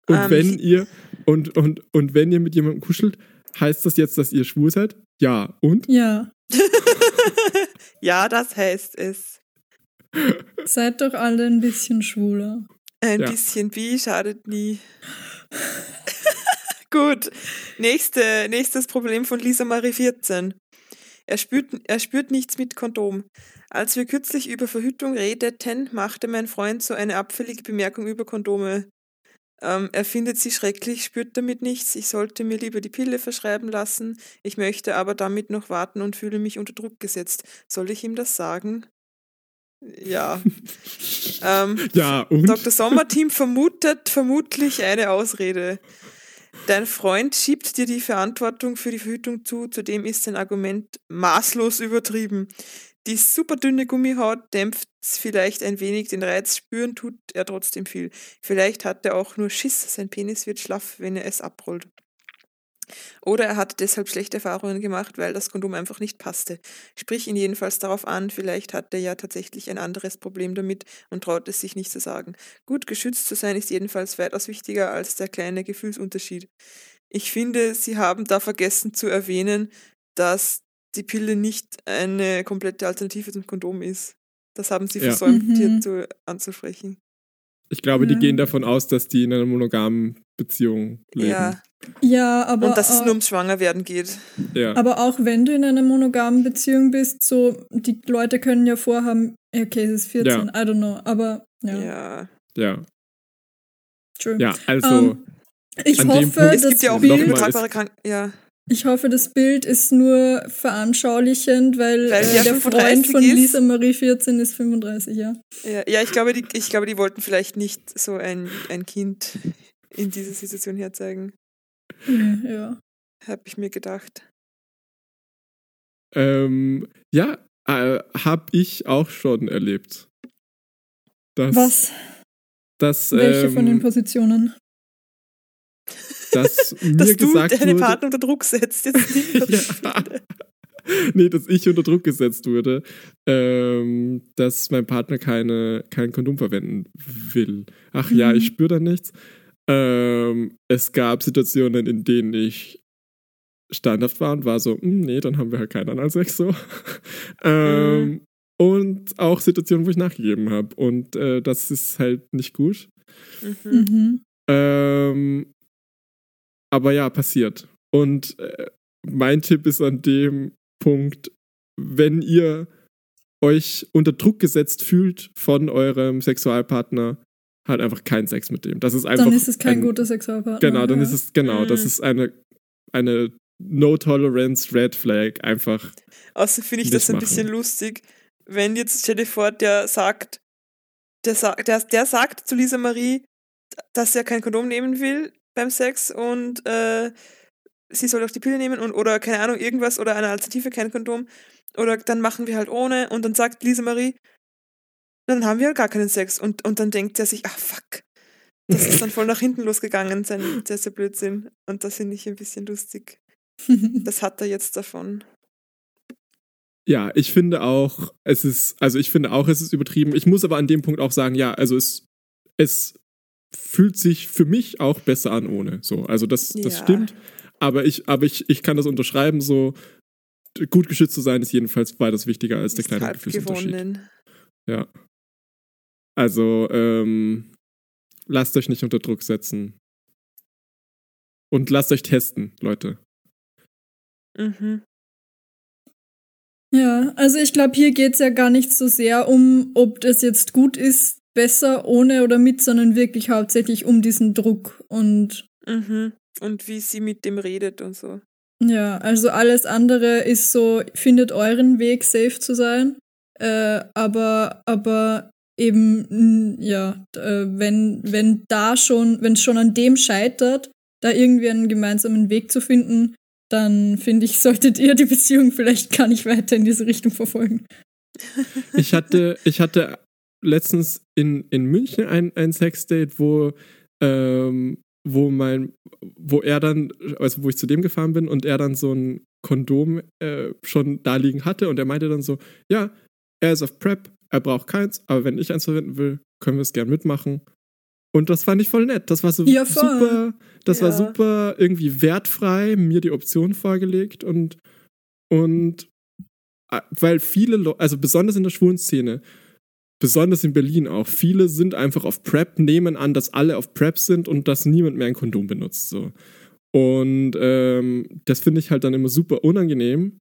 Speaker 3: Und um, ähm, wenn ihr und, und, und wenn ihr mit jemandem kuschelt, heißt das jetzt, dass ihr schwul seid? Ja. Und?
Speaker 2: Ja. *laughs*
Speaker 4: ja, das heißt es. *laughs*
Speaker 2: Seid doch alle ein bisschen schwuler.
Speaker 4: Ein ja. bisschen bi schadet nie. *laughs* Gut. Nächste, nächstes Problem von Lisa Marie 14. Er spürt, er spürt nichts mit Kondom. Als wir kürzlich über Verhütung redeten, machte mein Freund so eine abfällige Bemerkung über Kondome. Ähm, er findet sie schrecklich, spürt damit nichts. Ich sollte mir lieber die Pille verschreiben lassen. Ich möchte aber damit noch warten und fühle mich unter Druck gesetzt. Soll ich ihm das sagen? Ja. ähm,
Speaker 3: ja, und?
Speaker 4: Dr. Sommerteam vermutet vermutlich eine Ausrede. Dein Freund schiebt dir die Verantwortung für die Verhütung zu, zudem ist sein Argument maßlos übertrieben. Die super dünne Gummihaut dämpft vielleicht ein wenig den Reiz, spüren tut er trotzdem viel. Vielleicht hat er auch nur Schiss, sein Penis wird schlaff, wenn er es abrollt. Oder er hat deshalb schlechte Erfahrungen gemacht, weil das Kondom einfach nicht passte. Sprich ihn jedenfalls darauf an, vielleicht hat er ja tatsächlich ein anderes Problem damit und traut es sich nicht zu sagen. Gut geschützt zu sein ist jedenfalls weitaus wichtiger als der kleine Gefühlsunterschied. Ich finde, Sie haben da vergessen zu erwähnen, dass die Pille nicht eine komplette Alternative zum Kondom ist. Das haben Sie versäumt, mhm. hier zu, anzusprechen.
Speaker 3: Ich glaube, ja. die gehen davon aus, dass die in einer monogamen Beziehung leben.
Speaker 4: Ja.
Speaker 2: Ja, aber.
Speaker 4: Und dass es nur ums Schwangerwerden geht.
Speaker 3: Ja.
Speaker 2: Aber auch wenn du in einer monogamen Beziehung bist, so, die Leute können ja vorhaben, okay, es ist 14, ja. I don't know, aber ja.
Speaker 4: Ja.
Speaker 3: Ja.
Speaker 2: True.
Speaker 3: Ja, also.
Speaker 2: Um, ähm, ich hoffe,
Speaker 4: es gibt ja auch übertragbare Krankheiten. Ja.
Speaker 2: Ich hoffe, das Bild ist nur veranschaulichend, weil, weil äh, der Freund von Lisa Marie 14 ist 35, ja.
Speaker 4: Ja, ja ich, glaube, die, ich glaube, die wollten vielleicht nicht so ein, ein Kind in dieser Situation herzeigen.
Speaker 2: Ja.
Speaker 4: Habe ich mir gedacht.
Speaker 3: Ähm, ja, äh, habe ich auch schon erlebt.
Speaker 2: Dass, Was?
Speaker 3: Dass,
Speaker 2: Welche
Speaker 3: ähm,
Speaker 2: von den Positionen? *laughs*
Speaker 3: Dass, mir
Speaker 4: dass
Speaker 3: du gesagt
Speaker 4: deine
Speaker 3: wurde,
Speaker 4: Partner unter Druck setzt. Jetzt nicht *laughs*
Speaker 3: ja. nee, dass ich unter Druck gesetzt wurde, ähm, dass mein Partner keine, kein Kondom verwenden will. Ach mhm. ja, ich spüre da nichts. Ähm, es gab Situationen, in denen ich standhaft war und war so, hm, nee, dann haben wir halt keinen Analsex so. *laughs* ähm, mhm. Und auch Situationen, wo ich nachgegeben habe. Und äh, das ist halt nicht gut.
Speaker 2: Mhm.
Speaker 3: Ähm, aber ja, passiert. Und äh, mein Tipp ist an dem Punkt, wenn ihr euch unter Druck gesetzt fühlt von eurem Sexualpartner, halt einfach keinen Sex mit dem. Das ist einfach.
Speaker 2: Dann ist es kein ein, guter Sexualpartner.
Speaker 3: Genau, dann ja. ist es, genau, mhm. das ist eine, eine No-Tolerance Red Flag einfach.
Speaker 4: Außer finde ich das ein machen. bisschen lustig, wenn jetzt stell dir vor, der sagt, der, sagt, der, der sagt zu Lisa Marie, dass er kein Kondom nehmen will beim Sex und äh, sie soll auch die Pille nehmen und oder keine Ahnung, irgendwas oder eine Alternative, kein Kondom. Oder dann machen wir halt ohne und dann sagt Lisa Marie, dann haben wir halt gar keinen Sex. Und, und dann denkt er sich, ach fuck, das ist dann voll nach hinten losgegangen, sein, dieser Blödsinn. Und das finde ich ein bisschen lustig. *laughs* Das hat er jetzt davon.
Speaker 3: Ja, ich finde auch, es ist, also ich finde auch, es ist übertrieben. Ich muss aber an dem Punkt auch sagen, ja, also es, es fühlt sich für mich auch besser an ohne. So, also das, das ja. stimmt. Aber ich, aber ich, ich kann das unterschreiben, so gut geschützt zu sein, ist jedenfalls weitaus wichtiger als der kleine Gefühlsunterschied. Ja. Also, ähm, lasst euch nicht unter Druck setzen. Und lasst euch testen, Leute.
Speaker 2: Mhm. Ja, also ich glaube, hier geht es ja gar nicht so sehr um, ob das jetzt gut ist, besser ohne oder mit, sondern wirklich hauptsächlich um diesen Druck und.
Speaker 4: Mhm. Und wie sie mit dem redet und so.
Speaker 2: Ja, also alles andere ist so, findet euren Weg, safe zu sein. Äh, aber, aber eben, ja, äh, wenn, wenn da schon, wenn es schon an dem scheitert, da irgendwie einen gemeinsamen Weg zu finden, dann finde ich, *laughs* solltet ihr die Beziehung vielleicht gar nicht weiter in diese Richtung verfolgen.
Speaker 3: Ich hatte, ich hatte letztens in, in München ein, ein Sexdate, wo, ähm, wo mein, wo er dann, also wo ich zu dem gefahren bin und er dann so ein Kondom äh, schon da liegen hatte und er meinte dann so, ja, er ist auf Prep, er braucht keins, aber wenn ich eins verwenden will, können wir es gern mitmachen. Und das fand ich voll nett. Das war so ja, super, das ja. war super irgendwie wertfrei, mir die Option vorgelegt und, und äh, weil viele Leute, also besonders in der schwulen Szene, besonders in Berlin auch, viele sind einfach auf Prep, nehmen an, dass alle auf Prep sind und dass niemand mehr ein Kondom benutzt. So. Und ähm, das finde ich halt dann immer super unangenehm,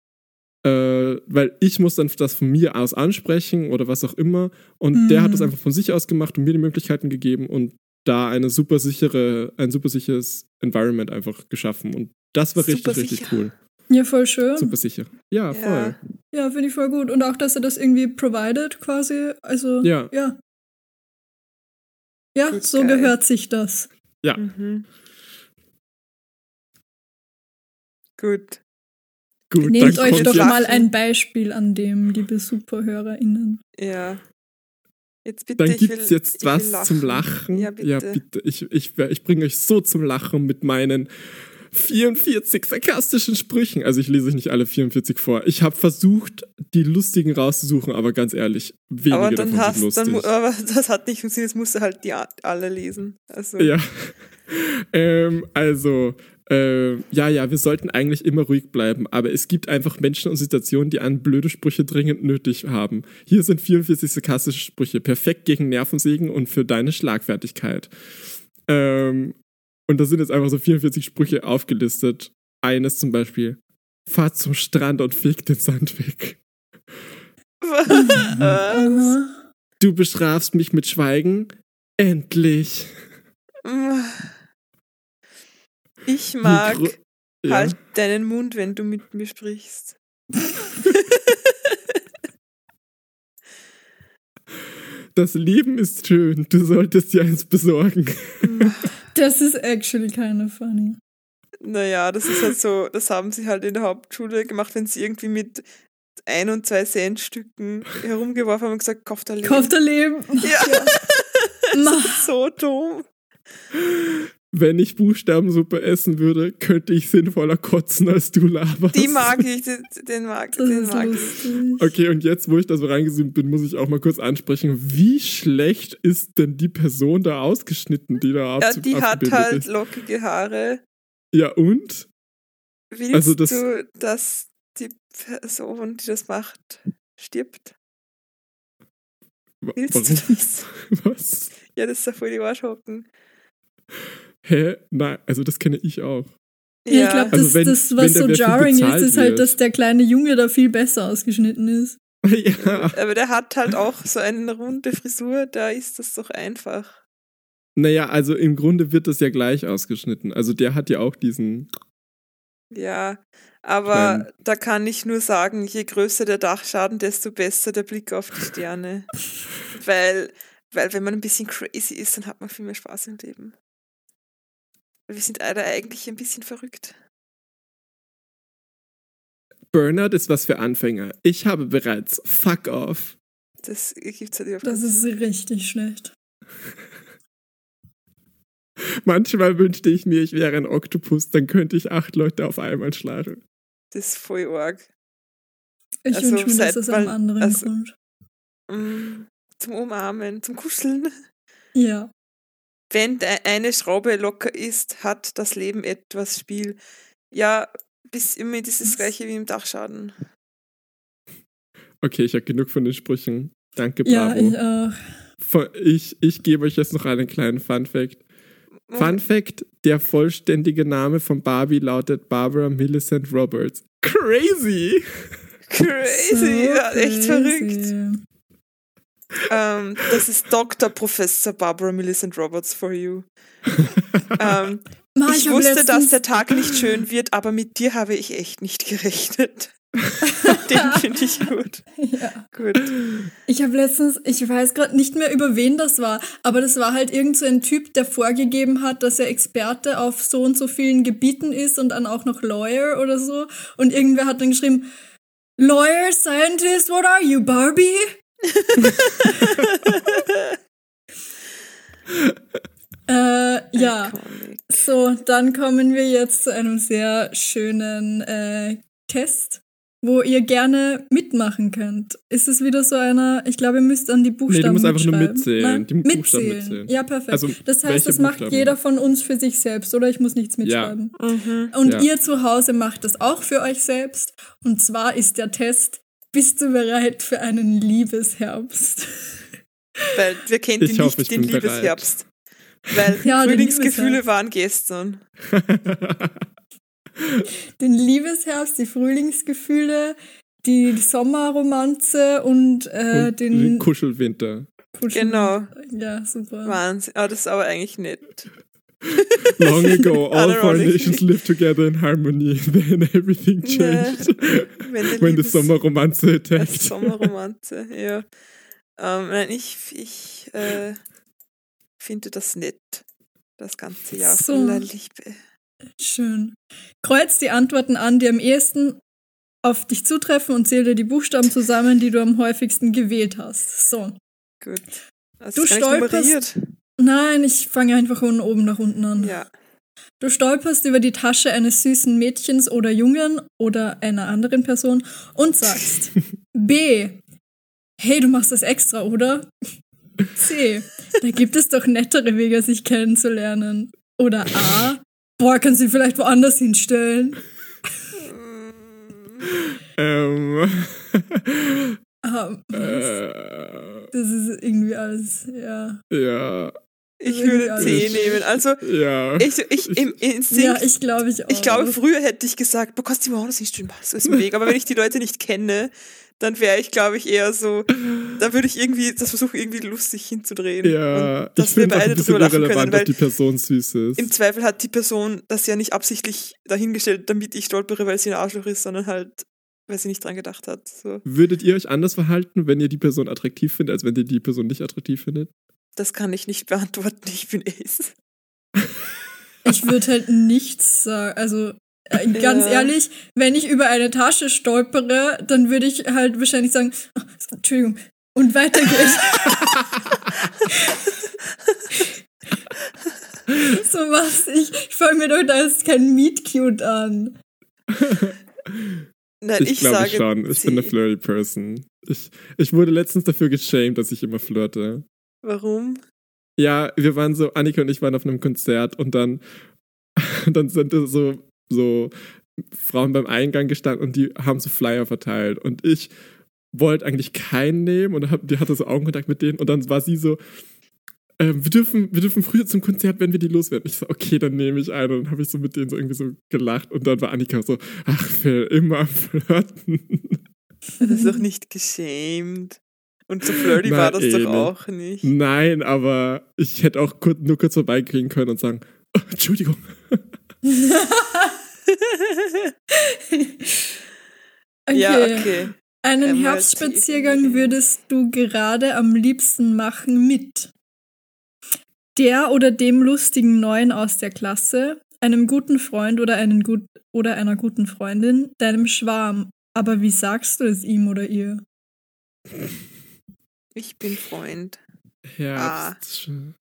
Speaker 3: äh, weil ich muss dann das von mir aus ansprechen oder was auch immer. Und mhm. der hat das mhm. einfach von sich aus gemacht und mir die Möglichkeiten gegeben und da eine super sichere, ein super sicheres Environment einfach geschaffen. Und das war super richtig, sicher. richtig cool.
Speaker 2: Ja, voll schön.
Speaker 3: Super sicher. Ja, voll. Ja,
Speaker 2: finde ich voll gut. Und auch, dass er das irgendwie provided quasi. Also, ja. Ja, ja so geil. gehört sich das.
Speaker 3: Ja. Mhm.
Speaker 4: Gut.
Speaker 2: Gut, Nehmt euch doch mal ein Beispiel an dem, liebe SuperhörerInnen.
Speaker 4: Ja. Jetzt bitte,
Speaker 3: Dann gibt es jetzt was lachen. zum Lachen.
Speaker 4: Ja, bitte. Ja, bitte.
Speaker 3: Ich, ich, ich bringe euch so zum Lachen mit meinen 44 sarkastischen Sprüchen. Also ich lese euch nicht alle 44 vor. Ich habe versucht, die lustigen rauszusuchen, aber ganz ehrlich, wenige aber dann davon hast, sind lustig.
Speaker 4: Dann, aber *laughs* das hat nicht funktioniert, das musst du halt die alle lesen. Also.
Speaker 3: Ja. *laughs* ähm, also, äh, ja, ja, wir sollten eigentlich immer ruhig bleiben, aber es gibt einfach Menschen und Situationen, die einen blöde Sprüche dringend nötig haben. Hier sind 44 sarkastische Sprüche, perfekt gegen Nervensägen und für deine Schlagfertigkeit. Ähm, und da sind jetzt einfach so 44 Sprüche aufgelistet. Eines zum Beispiel: Fahr zum Strand und feg den Sand weg. Was? Du bestrafst mich mit Schweigen. Endlich.
Speaker 4: Ich mag ja. halt deinen Mund, wenn du mit mir sprichst. *laughs*
Speaker 3: Das Leben ist schön, du solltest dir eins besorgen. *laughs*
Speaker 2: Das ist actually keine funny.
Speaker 4: Naja, das ist halt so, das haben sie halt in der Hauptschule gemacht, wenn sie irgendwie mit ein und zwei Centstücken herumgeworfen haben und gesagt, kauft
Speaker 2: er Leben. Kauft er Leben.
Speaker 4: Ja. *laughs* ja. das ist so dumm
Speaker 3: wenn ich Buchstabensuppe essen würde, könnte ich sinnvoller kotzen, als du laberst.
Speaker 4: Die mag ich, den, den mag, den mag ich.
Speaker 3: Okay, und jetzt, wo ich da so reingezoomt bin, muss ich auch mal kurz ansprechen, wie schlecht ist denn die Person da ausgeschnitten, die da
Speaker 4: Ja, die hat halt ist? lockige Haare.
Speaker 3: Ja, und?
Speaker 4: Willst also das, du, dass die Person, die das macht, stirbt? Willst
Speaker 3: warum?
Speaker 4: du das? *laughs*
Speaker 3: Was?
Speaker 4: Ja, das ist ja voll die Arschhocken.
Speaker 3: Hä? Nein, also das kenne ich auch.
Speaker 2: Ja, ich glaube, das, also das, was so jarring ist, ist halt, dass der kleine Junge da viel besser ausgeschnitten ist. *laughs*
Speaker 4: ja. Aber der hat halt auch so eine runde Frisur, da ist das doch einfach.
Speaker 3: Naja, also im Grunde wird das ja gleich ausgeschnitten. Also der hat ja auch diesen.
Speaker 4: Ja, aber kleinen. da kann ich nur sagen, je größer der Dachschaden, desto besser der Blick auf die Sterne. *laughs* weil, weil wenn man ein bisschen crazy ist, dann hat man viel mehr Spaß im Leben. Wir sind alle eigentlich ein bisschen verrückt.
Speaker 3: Burnout ist was für Anfänger. Ich habe bereits Fuck off.
Speaker 4: Das gibt's halt
Speaker 2: Das ist richtig schlecht.
Speaker 3: Manchmal wünschte ich mir, ich wäre ein Oktopus, dann könnte ich acht Leute auf einmal schlagen.
Speaker 4: Das ist voll arg.
Speaker 2: Ich also, wünsche mir das aus einem anderen also, Grund.
Speaker 4: Mm, zum Umarmen, zum Kuscheln.
Speaker 2: Ja.
Speaker 4: Wenn eine Schraube locker ist, hat das Leben etwas Spiel. Ja, bis immer dieses gleiche wie im Dachschaden.
Speaker 3: Okay, ich habe genug von den Sprüchen. Danke,
Speaker 2: Bravo. Ja, ich auch.
Speaker 3: Ich, ich gebe euch jetzt noch einen kleinen Fun Fact. Fun Fact: Der vollständige Name von Barbie lautet Barbara Millicent Roberts. Crazy!
Speaker 4: Crazy, so ja, echt verrückt. Ähm, das ist Dr. Professor Barbara Millicent Roberts for you. ähm, *laughs* Ma, ich, ich wusste, dass der Tag nicht schön wird, aber mit dir habe ich echt nicht gerechnet. *laughs* Den finde ich gut.
Speaker 2: Ja. Gut. Ich habe letztens, ich weiß gerade nicht mehr über wen das war, aber das war halt irgend so ein Typ, der vorgegeben hat, dass er Experte auf so und so vielen Gebieten ist und dann auch noch Lawyer oder so. Und irgendwer hat dann geschrieben, Lawyer, Scientist, what are you, Barbie? *laughs* Äh, ja, so, dann kommen wir jetzt zu einem sehr schönen äh, Test, wo ihr gerne mitmachen könnt. Ist es wieder so einer, ich glaube, ihr müsst an die Buchstaben Nee, du musst einfach nur mitzählen. Nein, die mitzählen. Buchstaben mitzählen. Ja, perfekt. Also, das heißt, das macht jeder von uns für sich selbst, oder? Ich muss nichts mitschreiben. Ja. Mhm. Und ja. ihr zu Hause macht das auch für euch selbst. Und zwar ist der Test, bist du bereit für einen Liebesherbst?
Speaker 4: Weil wir kennen ich hoffe, nicht den Liebesherbst. Weil *laughs* ja, Frühlingsgefühle waren gestern. *laughs*
Speaker 2: den Liebesherbst, die Frühlingsgefühle, die Sommerromanze und, äh, und den,
Speaker 3: Kuschelwinter.
Speaker 4: Kuschel genau.
Speaker 2: Ja, super.
Speaker 4: Wahnsinn. Aber das ist aber eigentlich nett. *laughs*
Speaker 3: Long ago, all four nations lived together in harmony. *laughs* Then everything changed. Nee, When the Sommerromanze attacked.
Speaker 4: Sommerromanze, ja. Ähm, nein, ich, ich äh, finde das nett. Das ganze Jahr so. voller Liebe.
Speaker 2: Schön. Kreuz die Antworten an, die am ehesten auf dich zutreffen und zähle die Buchstaben zusammen, die du am häufigsten gewählt hast. So.
Speaker 4: Gut.
Speaker 2: Also du stolperst. Nein, ich fange einfach von oben nach unten an.
Speaker 4: Ja.
Speaker 2: Du stolperst über die Tasche eines süßen Mädchens oder Jungen oder einer anderen Person und sagst *laughs* B. Hey, du machst das extra, oder? C. Da gibt es doch nettere Wege, sich kennenzulernen. Oder A. Boah, kannst du ihn vielleicht woanders hinstellen? *laughs*
Speaker 3: ähm.
Speaker 2: Ah, äh, das ist irgendwie alles, ja.
Speaker 3: Ja.
Speaker 4: Ich würde C nehmen. Also,
Speaker 3: ja.
Speaker 4: ich, ich im Instinkt.
Speaker 2: Ja, ich glaube ich auch.
Speaker 4: Ich glaube, früher hätte ich gesagt, boah, kannst du woanders hinstellen? Das ist ein Weg. Aber wenn ich die Leute nicht kenne, dann wäre ich, glaube ich, eher so, da würde ich irgendwie das versuchen, irgendwie lustig hinzudrehen.
Speaker 3: Ja, und dass wir beide drüber lachen können, weil die Person süß ist.
Speaker 4: Im Zweifel hat die Person das ja nicht absichtlich dahingestellt, damit ich stolpere, weil sie ein Arschloch ist, sondern halt, weil sie nicht dran gedacht hat. So.
Speaker 3: Würdet ihr euch anders verhalten, wenn ihr die Person attraktiv findet, als wenn ihr die Person nicht attraktiv findet?
Speaker 4: Das kann ich nicht beantworten, ich bin Ace.
Speaker 2: Ich würde halt nichts sagen, also äh, *laughs* ganz ja. ehrlich, wenn ich über eine Tasche stolpere, dann würde ich halt wahrscheinlich sagen, oh, Entschuldigung, und weiter geht's. *laughs* so was ich. Ich fange mir doch da ist kein Meet Cute an.
Speaker 4: Nein, ich,
Speaker 3: ich glaube schon. Ich bin eine flirty Person. Ich, ich wurde letztens dafür geschämt, dass ich immer flirte.
Speaker 4: Warum?
Speaker 3: Ja, wir waren so, Annika und ich waren auf einem Konzert und dann, *laughs* dann sind so so Frauen beim Eingang gestanden und die haben so Flyer verteilt. Und ich wollte eigentlich keinen nehmen und hab, die hatte so Augenkontakt mit denen und dann war sie so, äh, wir, dürfen, wir dürfen früher zum Konzert, wenn wir die loswerden. Ich so, okay, dann nehme ich eine. Und dann habe ich so mit denen so irgendwie so gelacht. Und dann war Annika so, ach, Phil, immer flirten.
Speaker 4: Das ist doch *laughs* nicht geschämt. Und so flirty
Speaker 3: Na,
Speaker 4: war das
Speaker 3: eh
Speaker 4: doch
Speaker 3: nicht.
Speaker 4: auch nicht.
Speaker 3: Nein, aber ich hätte auch kur nur kurz vorbeikriegen können und sagen, oh, Entschuldigung.
Speaker 2: Okay. *laughs*
Speaker 4: Ja, okay.
Speaker 2: Einen Herbstspaziergang würdest du gerade am liebsten machen mit der oder dem lustigen Neuen aus der Klasse, einem guten Freund oder, einen gut oder einer guten Freundin, deinem Schwarm. Aber wie sagst du es ihm oder ihr?
Speaker 4: Ich bin Freund.
Speaker 3: Herbst. Ja,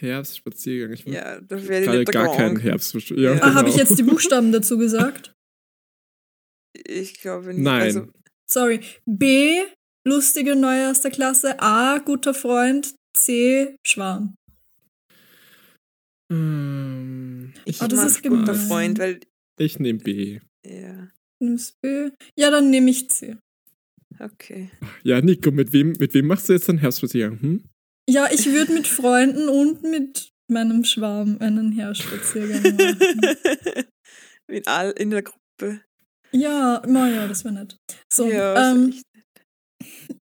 Speaker 3: Herbstspaziergang. Ich
Speaker 4: Ja, da werde ich
Speaker 3: gerade gar keinen
Speaker 4: Gronk.
Speaker 3: Herbstspaziergang.
Speaker 4: Ja.
Speaker 3: Ja,
Speaker 2: Ah, habe ich
Speaker 3: genau.
Speaker 2: jetzt die Buchstaben *laughs* dazu gesagt?
Speaker 4: Ich glaube nicht.
Speaker 3: Nein.
Speaker 4: Also,
Speaker 2: Sorry. B, lustige Neue aus der Klasse. A, guter Freund. C, Schwarm.
Speaker 3: Ähm, ich
Speaker 2: Ah, das ist
Speaker 4: guter. Freund, weil.
Speaker 3: ich nehme B.
Speaker 4: Ja,
Speaker 2: Nimmst B? Ja, dann nehme ich C.
Speaker 4: okay.
Speaker 3: Ja, Nico, mit wem, mit wem machst du jetzt einen Herbstspaziergang? Hm?
Speaker 2: Ja, ich würde mit Freunden und mit meinem Schwarm einen Herbstspaziergang machen. *laughs*
Speaker 4: in, all, in der Gruppe.
Speaker 2: Ja, naja, das wäre nett. So,
Speaker 4: ja,
Speaker 2: ähm,
Speaker 4: nett.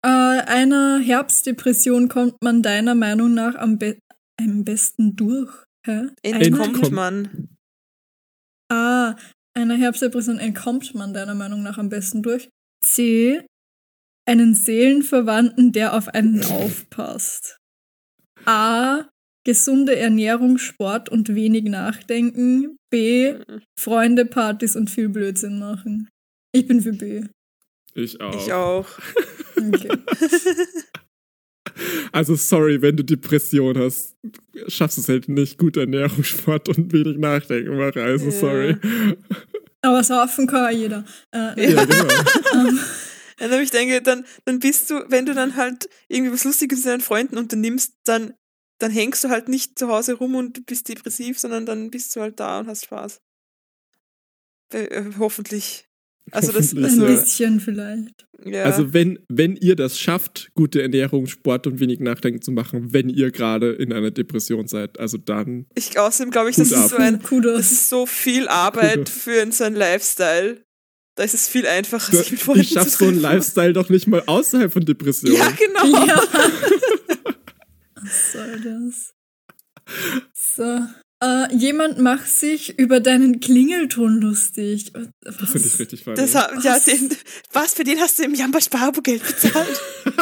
Speaker 2: äh, einer Herbstdepression kommt man deiner Meinung nach am, be am besten durch. Hä?
Speaker 4: Entkommt
Speaker 3: Entkommt.
Speaker 4: man.
Speaker 2: A, einer Herbstdepression entkommt man deiner Meinung nach am besten durch. C, einen Seelenverwandten, der auf einen aufpasst. A, gesunde Ernährung, Sport und wenig Nachdenken. B, Freunde, Partys und viel Blödsinn machen. Ich bin für B.
Speaker 3: Ich auch.
Speaker 4: Ich auch.
Speaker 2: Okay. *laughs*
Speaker 3: Also sorry, wenn du Depression hast, schaffst du es halt nicht. Gute Ernährung, Sport und wenig Nachdenken machen. Also
Speaker 4: Ja.
Speaker 3: sorry.
Speaker 2: Aber saufen kann ja jeder. Äh,
Speaker 3: Ja, genau. *laughs*
Speaker 4: Und ich denke, dann, dann bist du, wenn du dann halt irgendwie was Lustiges mit deinen Freunden unternimmst, dann, dann hängst du halt nicht zu Hause rum und bist depressiv, sondern dann bist du halt da und hast Spaß. Äh, äh, hoffentlich. Also das,
Speaker 2: ein
Speaker 4: also,
Speaker 3: ja.
Speaker 2: bisschen vielleicht.
Speaker 4: ja.
Speaker 3: Also wenn, wenn ihr das schafft, gute Ernährung, Sport und wenig Nachdenken zu machen, wenn ihr gerade in einer Depression seid, also dann
Speaker 4: ich, außerdem glaube ich, das ist so ein, das ist so viel Arbeit
Speaker 3: Kudos.
Speaker 4: für so einen Lifestyle. Da ist es viel einfacher,
Speaker 3: du,
Speaker 4: sich mit Freunden
Speaker 3: ich schaff so einen. Lifestyle doch nicht mal außerhalb von Depressionen.
Speaker 4: Ja, genau.
Speaker 2: Ja. *laughs* Was soll das? So. Äh, jemand macht sich über deinen Klingelton lustig. Was?
Speaker 3: Das finde ich richtig funny.
Speaker 4: Das, ja,
Speaker 2: Was?
Speaker 4: den, was, für den hast du im Jamba Sparabo Geld bezahlt? *laughs*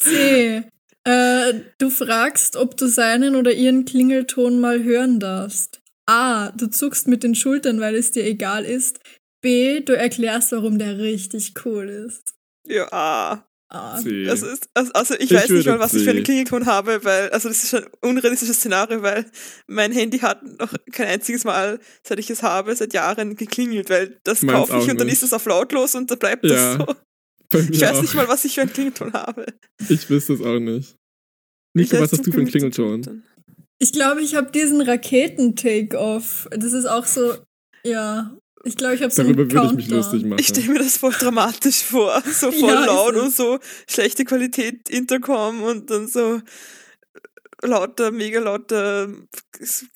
Speaker 2: C. Äh, du fragst, ob du seinen oder ihren Klingelton mal hören darfst. A. Du zuckst mit den Schultern, weil es dir egal ist. B. Du erklärst, warum der richtig cool ist.
Speaker 4: ja, ah.
Speaker 2: A.
Speaker 3: C.
Speaker 4: Das ist, also, ich,
Speaker 3: Ich
Speaker 4: weiß nicht mal, was ich für einen. Klingelton habe, weil, also das ist ein unrealistisches Szenario, weil mein Handy hat noch kein einziges Mal, seit ich es habe, seit Jahren geklingelt, weil das
Speaker 3: Meins
Speaker 4: kaufe ich und dann ist es auf lautlos und dann bleibt
Speaker 3: Ja,
Speaker 4: das so. Ich weiß
Speaker 3: auch.
Speaker 4: nicht mal, was ich für einen Klingelton habe.
Speaker 3: Ich wüsste es auch nicht.
Speaker 4: Ich
Speaker 3: Nico, was hast du für einen Klingelton?
Speaker 2: Ich glaube, ich habe diesen Raketen-Take-Off. Das ist auch so, ja. Ich glaube, ich habe so einen
Speaker 3: Darüber würde ich mich
Speaker 2: Countdown.
Speaker 3: lustig machen.
Speaker 4: Ich stelle mir das voll dramatisch vor. *laughs* So voll
Speaker 2: Ja,
Speaker 4: laut und so schlechte Qualität Intercom und dann so lauter, mega lauter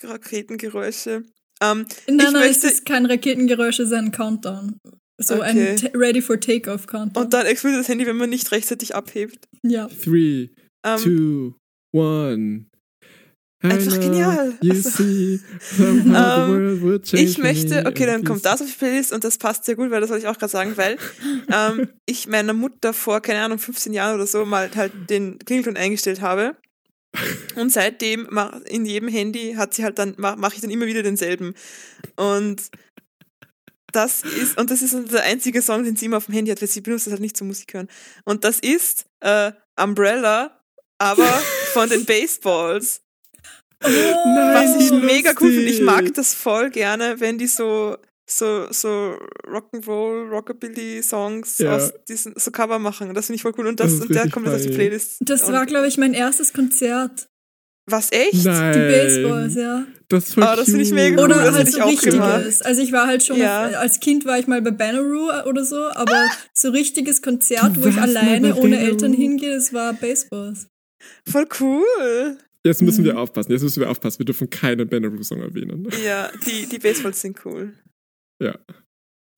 Speaker 4: Raketengeräusche. Ähm,
Speaker 2: Nein,
Speaker 4: ich
Speaker 2: nein, es ist kein Raketengeräusch, es ist ein Countdown. So ein
Speaker 4: Okay.
Speaker 2: Ta- Ready for Takeoff Countdown.
Speaker 4: und dann explodiert das Handy, wenn man nicht rechtzeitig abhebt.
Speaker 2: ja.
Speaker 3: Three,
Speaker 4: Ähm,
Speaker 3: two, one.
Speaker 4: Einfach genial.
Speaker 3: You
Speaker 4: Also- *laughs* Ähm, ich möchte, okay, dann kommt das auf die Playlist und das passt sehr gut, weil das wollte ich auch gerade sagen, weil ähm, *laughs* ich meiner Mutter vor, keine Ahnung, 15 Jahren oder so mal halt den Klingelton eingestellt habe. Und seitdem in jedem Handy hat sie halt dann, ma- mache ich dann immer wieder denselben. Und das ist, und das ist der einzige Song, den sie immer auf dem Handy hat, weil sie benutzt das halt nicht zum Musik hören. Und das ist äh, Umbrella, aber *laughs* von den Baseballs.
Speaker 2: Oh,
Speaker 4: Was ich mega cool finde. Ich mag das voll gerne, wenn die so so so Rock'n'Roll, Rockabilly Songs
Speaker 3: Ja.
Speaker 4: aus diesen so Cover machen. Das finde ich voll cool und
Speaker 3: Das
Speaker 4: das,
Speaker 3: ist
Speaker 4: und der kommt jetzt auf die. Playlist.
Speaker 2: Das
Speaker 4: und
Speaker 2: war, glaube ich, mein erstes Konzert.
Speaker 4: Was, echt?
Speaker 3: Nein.
Speaker 2: Die Baseballs, ja.
Speaker 3: Das,
Speaker 4: Oh, das finde ich mega cool,
Speaker 2: Oder
Speaker 4: das
Speaker 2: halt so richtiges. Also ich war halt schon,
Speaker 4: Ja.
Speaker 2: auf, als Kind war ich mal bei Bonnaroo oder so, aber so richtiges Konzert,
Speaker 3: Du
Speaker 2: wo ich alleine ohne? Eltern hingehe, das war Baseballs.
Speaker 4: Voll cool.
Speaker 3: Jetzt müssen wir
Speaker 2: Mhm.
Speaker 3: aufpassen. Jetzt müssen wir aufpassen. Wir dürfen keinen Benaroo-Song erwähnen. *laughs*
Speaker 4: Ja, die, die Baseballs sind cool.
Speaker 3: Ja.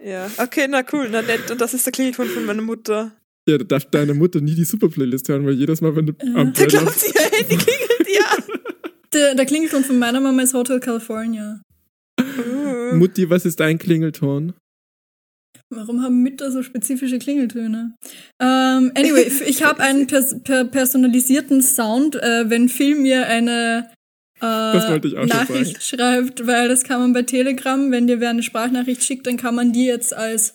Speaker 4: Ja, okay, na cool, na nett. Und das ist der Klingelton von meiner Mutter.
Speaker 3: Ja, da darf deine Mutter nie die Super-Playlist hören, weil jedes Mal, wenn du
Speaker 2: Ja.
Speaker 3: am
Speaker 4: Da glaubt sie, ihr Handy klingelt, ja. *laughs*
Speaker 2: Der, der Klingelton von meiner Mama ist Hotel California.
Speaker 4: Uh.
Speaker 3: Mutti, was ist dein Klingelton?
Speaker 2: Warum haben Mütter so spezifische Klingeltöne? Ähm, anyway, ich habe einen pers per personalisierten Sound, äh, wenn Phil mir eine äh, Nachricht schreibt, weil das kann man bei Telegram, wenn dir wer eine Sprachnachricht schickt, dann kann man die jetzt als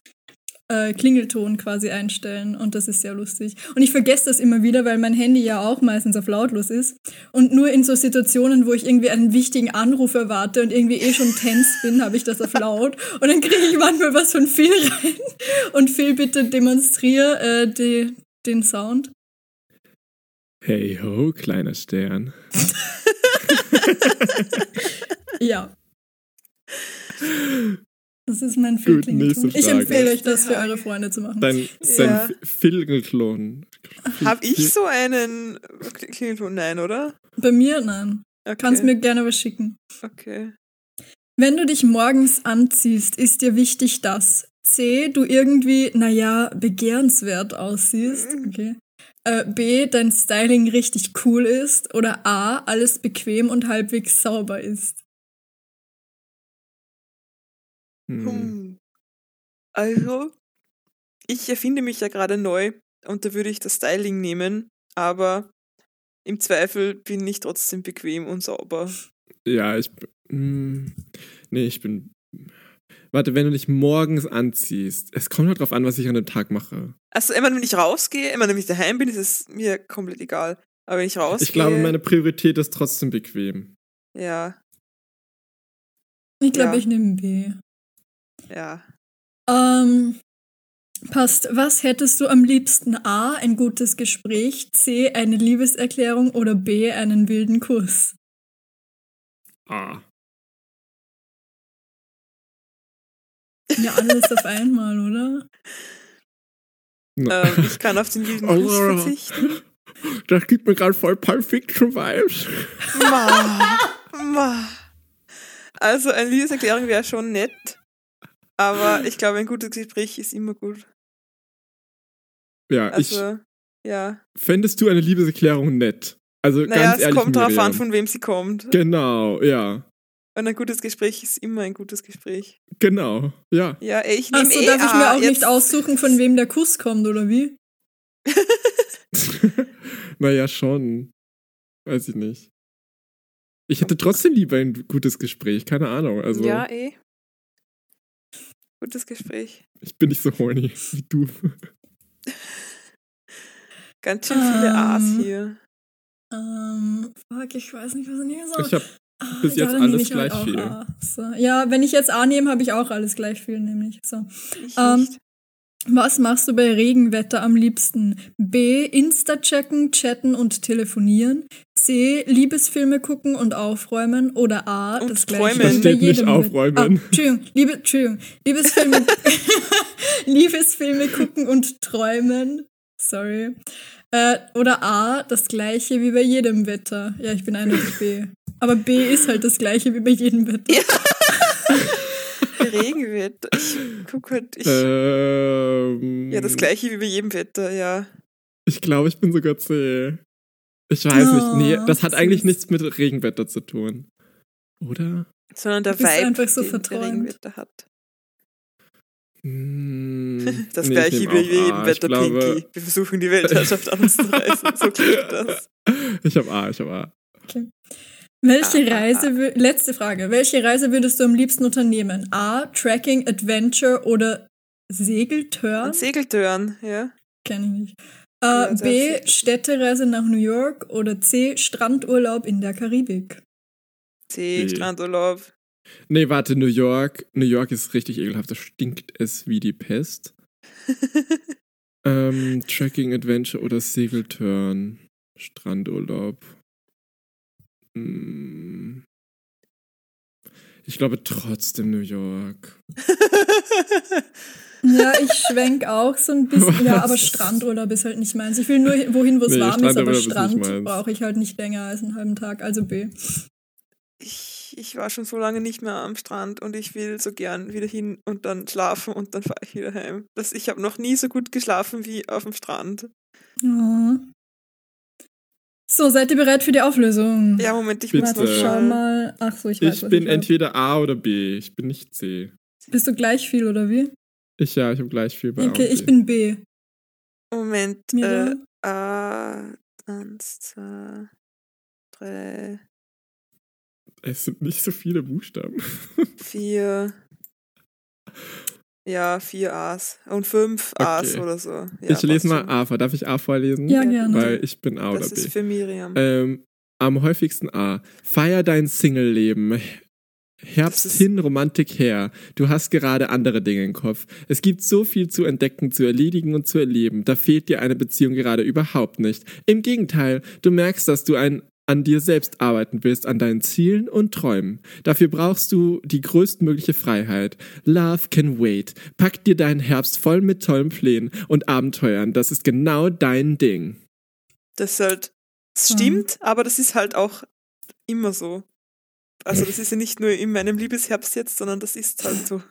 Speaker 2: äh, Klingelton quasi einstellen und das ist sehr lustig. Und ich vergesse das immer wieder, weil mein Handy ja auch meistens auf lautlos ist und nur in so Situationen, wo ich irgendwie einen wichtigen Anruf erwarte und irgendwie eh schon tense bin, habe ich das auf laut und dann kriege ich manchmal was von Phil rein und Phil bitte demonstriere äh, die, den Sound.
Speaker 3: Hey ho, kleiner Stern. *laughs*
Speaker 2: Ja. Das ist mein
Speaker 3: nächste
Speaker 2: Ich empfehle euch das für eure Freunde zu machen.
Speaker 3: Dein, dein
Speaker 4: Ja.
Speaker 3: Filgelklon.
Speaker 4: Hab ich so einen Klingelton? Nein, oder?
Speaker 2: Bei mir, nein.
Speaker 4: Okay.
Speaker 2: Kannst mir gerne was schicken.
Speaker 4: Okay.
Speaker 2: Wenn du dich morgens anziehst, ist dir wichtig, dass C, du irgendwie, naja, begehrenswert aussiehst,
Speaker 4: Mhm.
Speaker 2: okay. Äh, B, dein Styling richtig cool ist oder A, alles bequem und halbwegs sauber ist.
Speaker 3: Hm.
Speaker 4: Hm. Also, ich erfinde mich ja gerade neu und da würde ich das Styling nehmen, aber im Zweifel bin ich trotzdem bequem und sauber.
Speaker 3: Ja, ich. bin- Hm, nee, ich bin. Warte, wenn du dich morgens anziehst, es kommt halt drauf an, was ich an dem Tag mache.
Speaker 4: Also immer wenn ich rausgehe, immer wenn ich daheim bin, ist es mir komplett egal. Aber wenn ich rausgehe,
Speaker 3: Ich glaube, meine Priorität ist trotzdem bequem.
Speaker 4: ja,
Speaker 2: Ich glaube,
Speaker 4: Ja.
Speaker 2: ich nehme B.
Speaker 4: ja.
Speaker 2: Ähm, passt. Was hättest du am liebsten? A, ein gutes Gespräch, C, eine Liebeserklärung oder B, einen wilden Kuss?
Speaker 3: Ah.
Speaker 2: Ja, alles auf einmal, oder?
Speaker 4: Ähm, ich kann auf den wilden Kuss
Speaker 3: Oh.
Speaker 4: verzichten. *laughs*
Speaker 3: Das gibt mir gerade voll Pulp Fiction Vibes.
Speaker 4: Ma, ma. Also eine Liebeserklärung wäre schon nett, aber ich glaube, ein gutes Gespräch ist immer gut.
Speaker 3: Ja,
Speaker 4: Also, ja.
Speaker 3: ich fändest du eine Liebeserklärung nett. Also
Speaker 4: Naja,
Speaker 3: ganz
Speaker 4: es
Speaker 3: ehrlich,
Speaker 4: kommt darauf an, von wem sie kommt.
Speaker 3: Genau, ja.
Speaker 4: Und ein gutes Gespräch ist immer ein gutes Gespräch.
Speaker 3: Genau, ja.
Speaker 4: Ja, ey, ich nehme
Speaker 2: Achso,
Speaker 4: eh
Speaker 2: darf ich
Speaker 4: A.
Speaker 2: mir auch
Speaker 4: Jetzt-
Speaker 2: nicht aussuchen, von wem der Kuss kommt, oder wie? *laughs*
Speaker 3: naja, schon. Weiß ich nicht. Ich hätte trotzdem lieber ein gutes Gespräch, keine Ahnung. Also,
Speaker 4: Ja, eh. Gutes Gespräch.
Speaker 3: ich bin nicht so horny wie du.
Speaker 4: Ganz schön viele
Speaker 2: Ähm,
Speaker 4: A's hier.
Speaker 2: Ähm, fuck, ich weiß nicht, was ich nehmen soll.
Speaker 3: Ich habe
Speaker 2: Ah,
Speaker 3: bis jetzt
Speaker 2: nehme
Speaker 3: alles
Speaker 2: halt
Speaker 3: gleich viel.
Speaker 2: So. Ja, wenn ich jetzt A nehme, habe ich auch alles gleich viel, nämlich. So.
Speaker 4: Ich
Speaker 2: ähm. Was machst du bei Regenwetter am liebsten? B. Insta checken, chatten und telefonieren. C. Liebesfilme gucken und aufräumen. Oder A.
Speaker 4: Und
Speaker 2: das
Speaker 4: träumen.
Speaker 2: gleiche
Speaker 4: Da
Speaker 2: wie bei
Speaker 3: steht nicht
Speaker 2: jedem
Speaker 3: aufräumen.
Speaker 2: Ah, Entschuldigung, Liebe, Entschuldigung. Liebesfilme, *laughs* *laughs* Liebesfilme gucken und träumen. Sorry. Äh, oder A. Das gleiche wie bei jedem Wetter. Ja, ich bin eindeutig B. Aber B ist halt das gleiche wie bei jedem Wetter. *laughs*
Speaker 4: Regenwetter. Ich guck halt. Ich,
Speaker 3: ähm,
Speaker 4: ja, das gleiche wie bei jedem Wetter, ja.
Speaker 3: Ich glaube, ich bin sogar C. Ich weiß nicht. Nee,
Speaker 2: Oh,
Speaker 3: das hat eigentlich nichts mit Regenwetter zu tun. Oder?
Speaker 4: Sondern der Vibe,
Speaker 2: einfach so
Speaker 4: den der
Speaker 2: verträumt.
Speaker 4: Regenwetter hat.
Speaker 3: Hm, *laughs*
Speaker 4: Das
Speaker 3: nee, ich
Speaker 4: gleiche wie jedem Wetter,
Speaker 3: glaube,
Speaker 4: Pinky. Wir versuchen die Weltherrschaft an uns zu reißen. So klingt das. *laughs*
Speaker 3: Ich habe A, ich habe A.
Speaker 2: Welche
Speaker 4: Ah, ah,
Speaker 2: Reise, wü- letzte Frage. Welche Reise würdest du am liebsten unternehmen? A. Tracking, Adventure oder Segeltörn?
Speaker 4: Segeltörn, ja.
Speaker 2: Kenn ich nicht. Äh, B. Städtereise nach New York oder C. Strandurlaub in der Karibik.
Speaker 4: See,
Speaker 3: B.
Speaker 4: Strandurlaub.
Speaker 3: Nee, warte, New York. New York ist richtig ekelhaft. Da stinkt es wie die Pest. *laughs* ähm, Tracking Adventure oder Segeltörn. Strandurlaub. Mm. Ich glaube trotzdem New York. *laughs*
Speaker 2: Ja, ich schwenk auch so ein bisschen. Ja, aber Strandurlaub ist halt nicht meins. Ich will nur wohin, wo es
Speaker 3: Nee,
Speaker 2: warm ist, aber Strand brauche ich halt nicht länger als einen halben Tag. Also B.
Speaker 4: Ich, ich war schon so lange nicht mehr am Strand und ich will so gern wieder hin und dann schlafen und dann fahre ich wieder heim. Das, ich habe noch nie so gut geschlafen wie auf dem Strand.
Speaker 2: Ja. So, seid ihr bereit für die Auflösung?
Speaker 4: Ja, Moment, ich
Speaker 3: Bitte.
Speaker 4: muss
Speaker 2: schau
Speaker 4: schauen.
Speaker 2: mal. Ach so, ich weiß,
Speaker 3: Ich
Speaker 2: was
Speaker 3: bin
Speaker 2: ich
Speaker 3: entweder A oder B. Ich bin nicht C.
Speaker 2: Bist du gleich viel oder wie?
Speaker 3: Ich ja, ich habe gleich viel bei A
Speaker 2: Okay,
Speaker 3: und
Speaker 2: ich
Speaker 3: B.
Speaker 2: bin B.
Speaker 4: Moment. Äh,
Speaker 2: Miriam?
Speaker 4: äh, eins, zwei, drei,
Speaker 3: Es sind nicht so viele Buchstaben. *laughs*
Speaker 4: vier. Ja, vier A's. Und fünf
Speaker 3: Okay.
Speaker 4: A's oder so. Ja,
Speaker 3: ich lese mal
Speaker 4: schon.
Speaker 3: A vor. Darf ich A vorlesen?
Speaker 2: Ja,
Speaker 4: Ja,
Speaker 2: gerne.
Speaker 3: Weil ich bin A oder
Speaker 4: Das
Speaker 3: B.
Speaker 4: ist für Miriam.
Speaker 3: Ähm, am häufigsten A. Feier dein Single-Leben. Herbst
Speaker 4: Das
Speaker 3: hin, Romantik her. Du hast gerade andere Dinge im Kopf. Es gibt so viel zu entdecken, zu erledigen und zu erleben. Da fehlt dir eine Beziehung gerade überhaupt nicht. Im Gegenteil, du merkst, dass du ein an dir selbst arbeiten willst, an deinen Zielen und Träumen. Dafür brauchst du die größtmögliche Freiheit. Love can wait. Pack dir deinen Herbst voll mit tollen Plänen und Abenteuern. Das ist genau dein Ding.
Speaker 4: Das halt, es
Speaker 2: Mhm.
Speaker 4: stimmt, aber das ist halt auch immer so. Also das ist ja nicht nur in meinem Liebesherbst jetzt, sondern das ist halt so.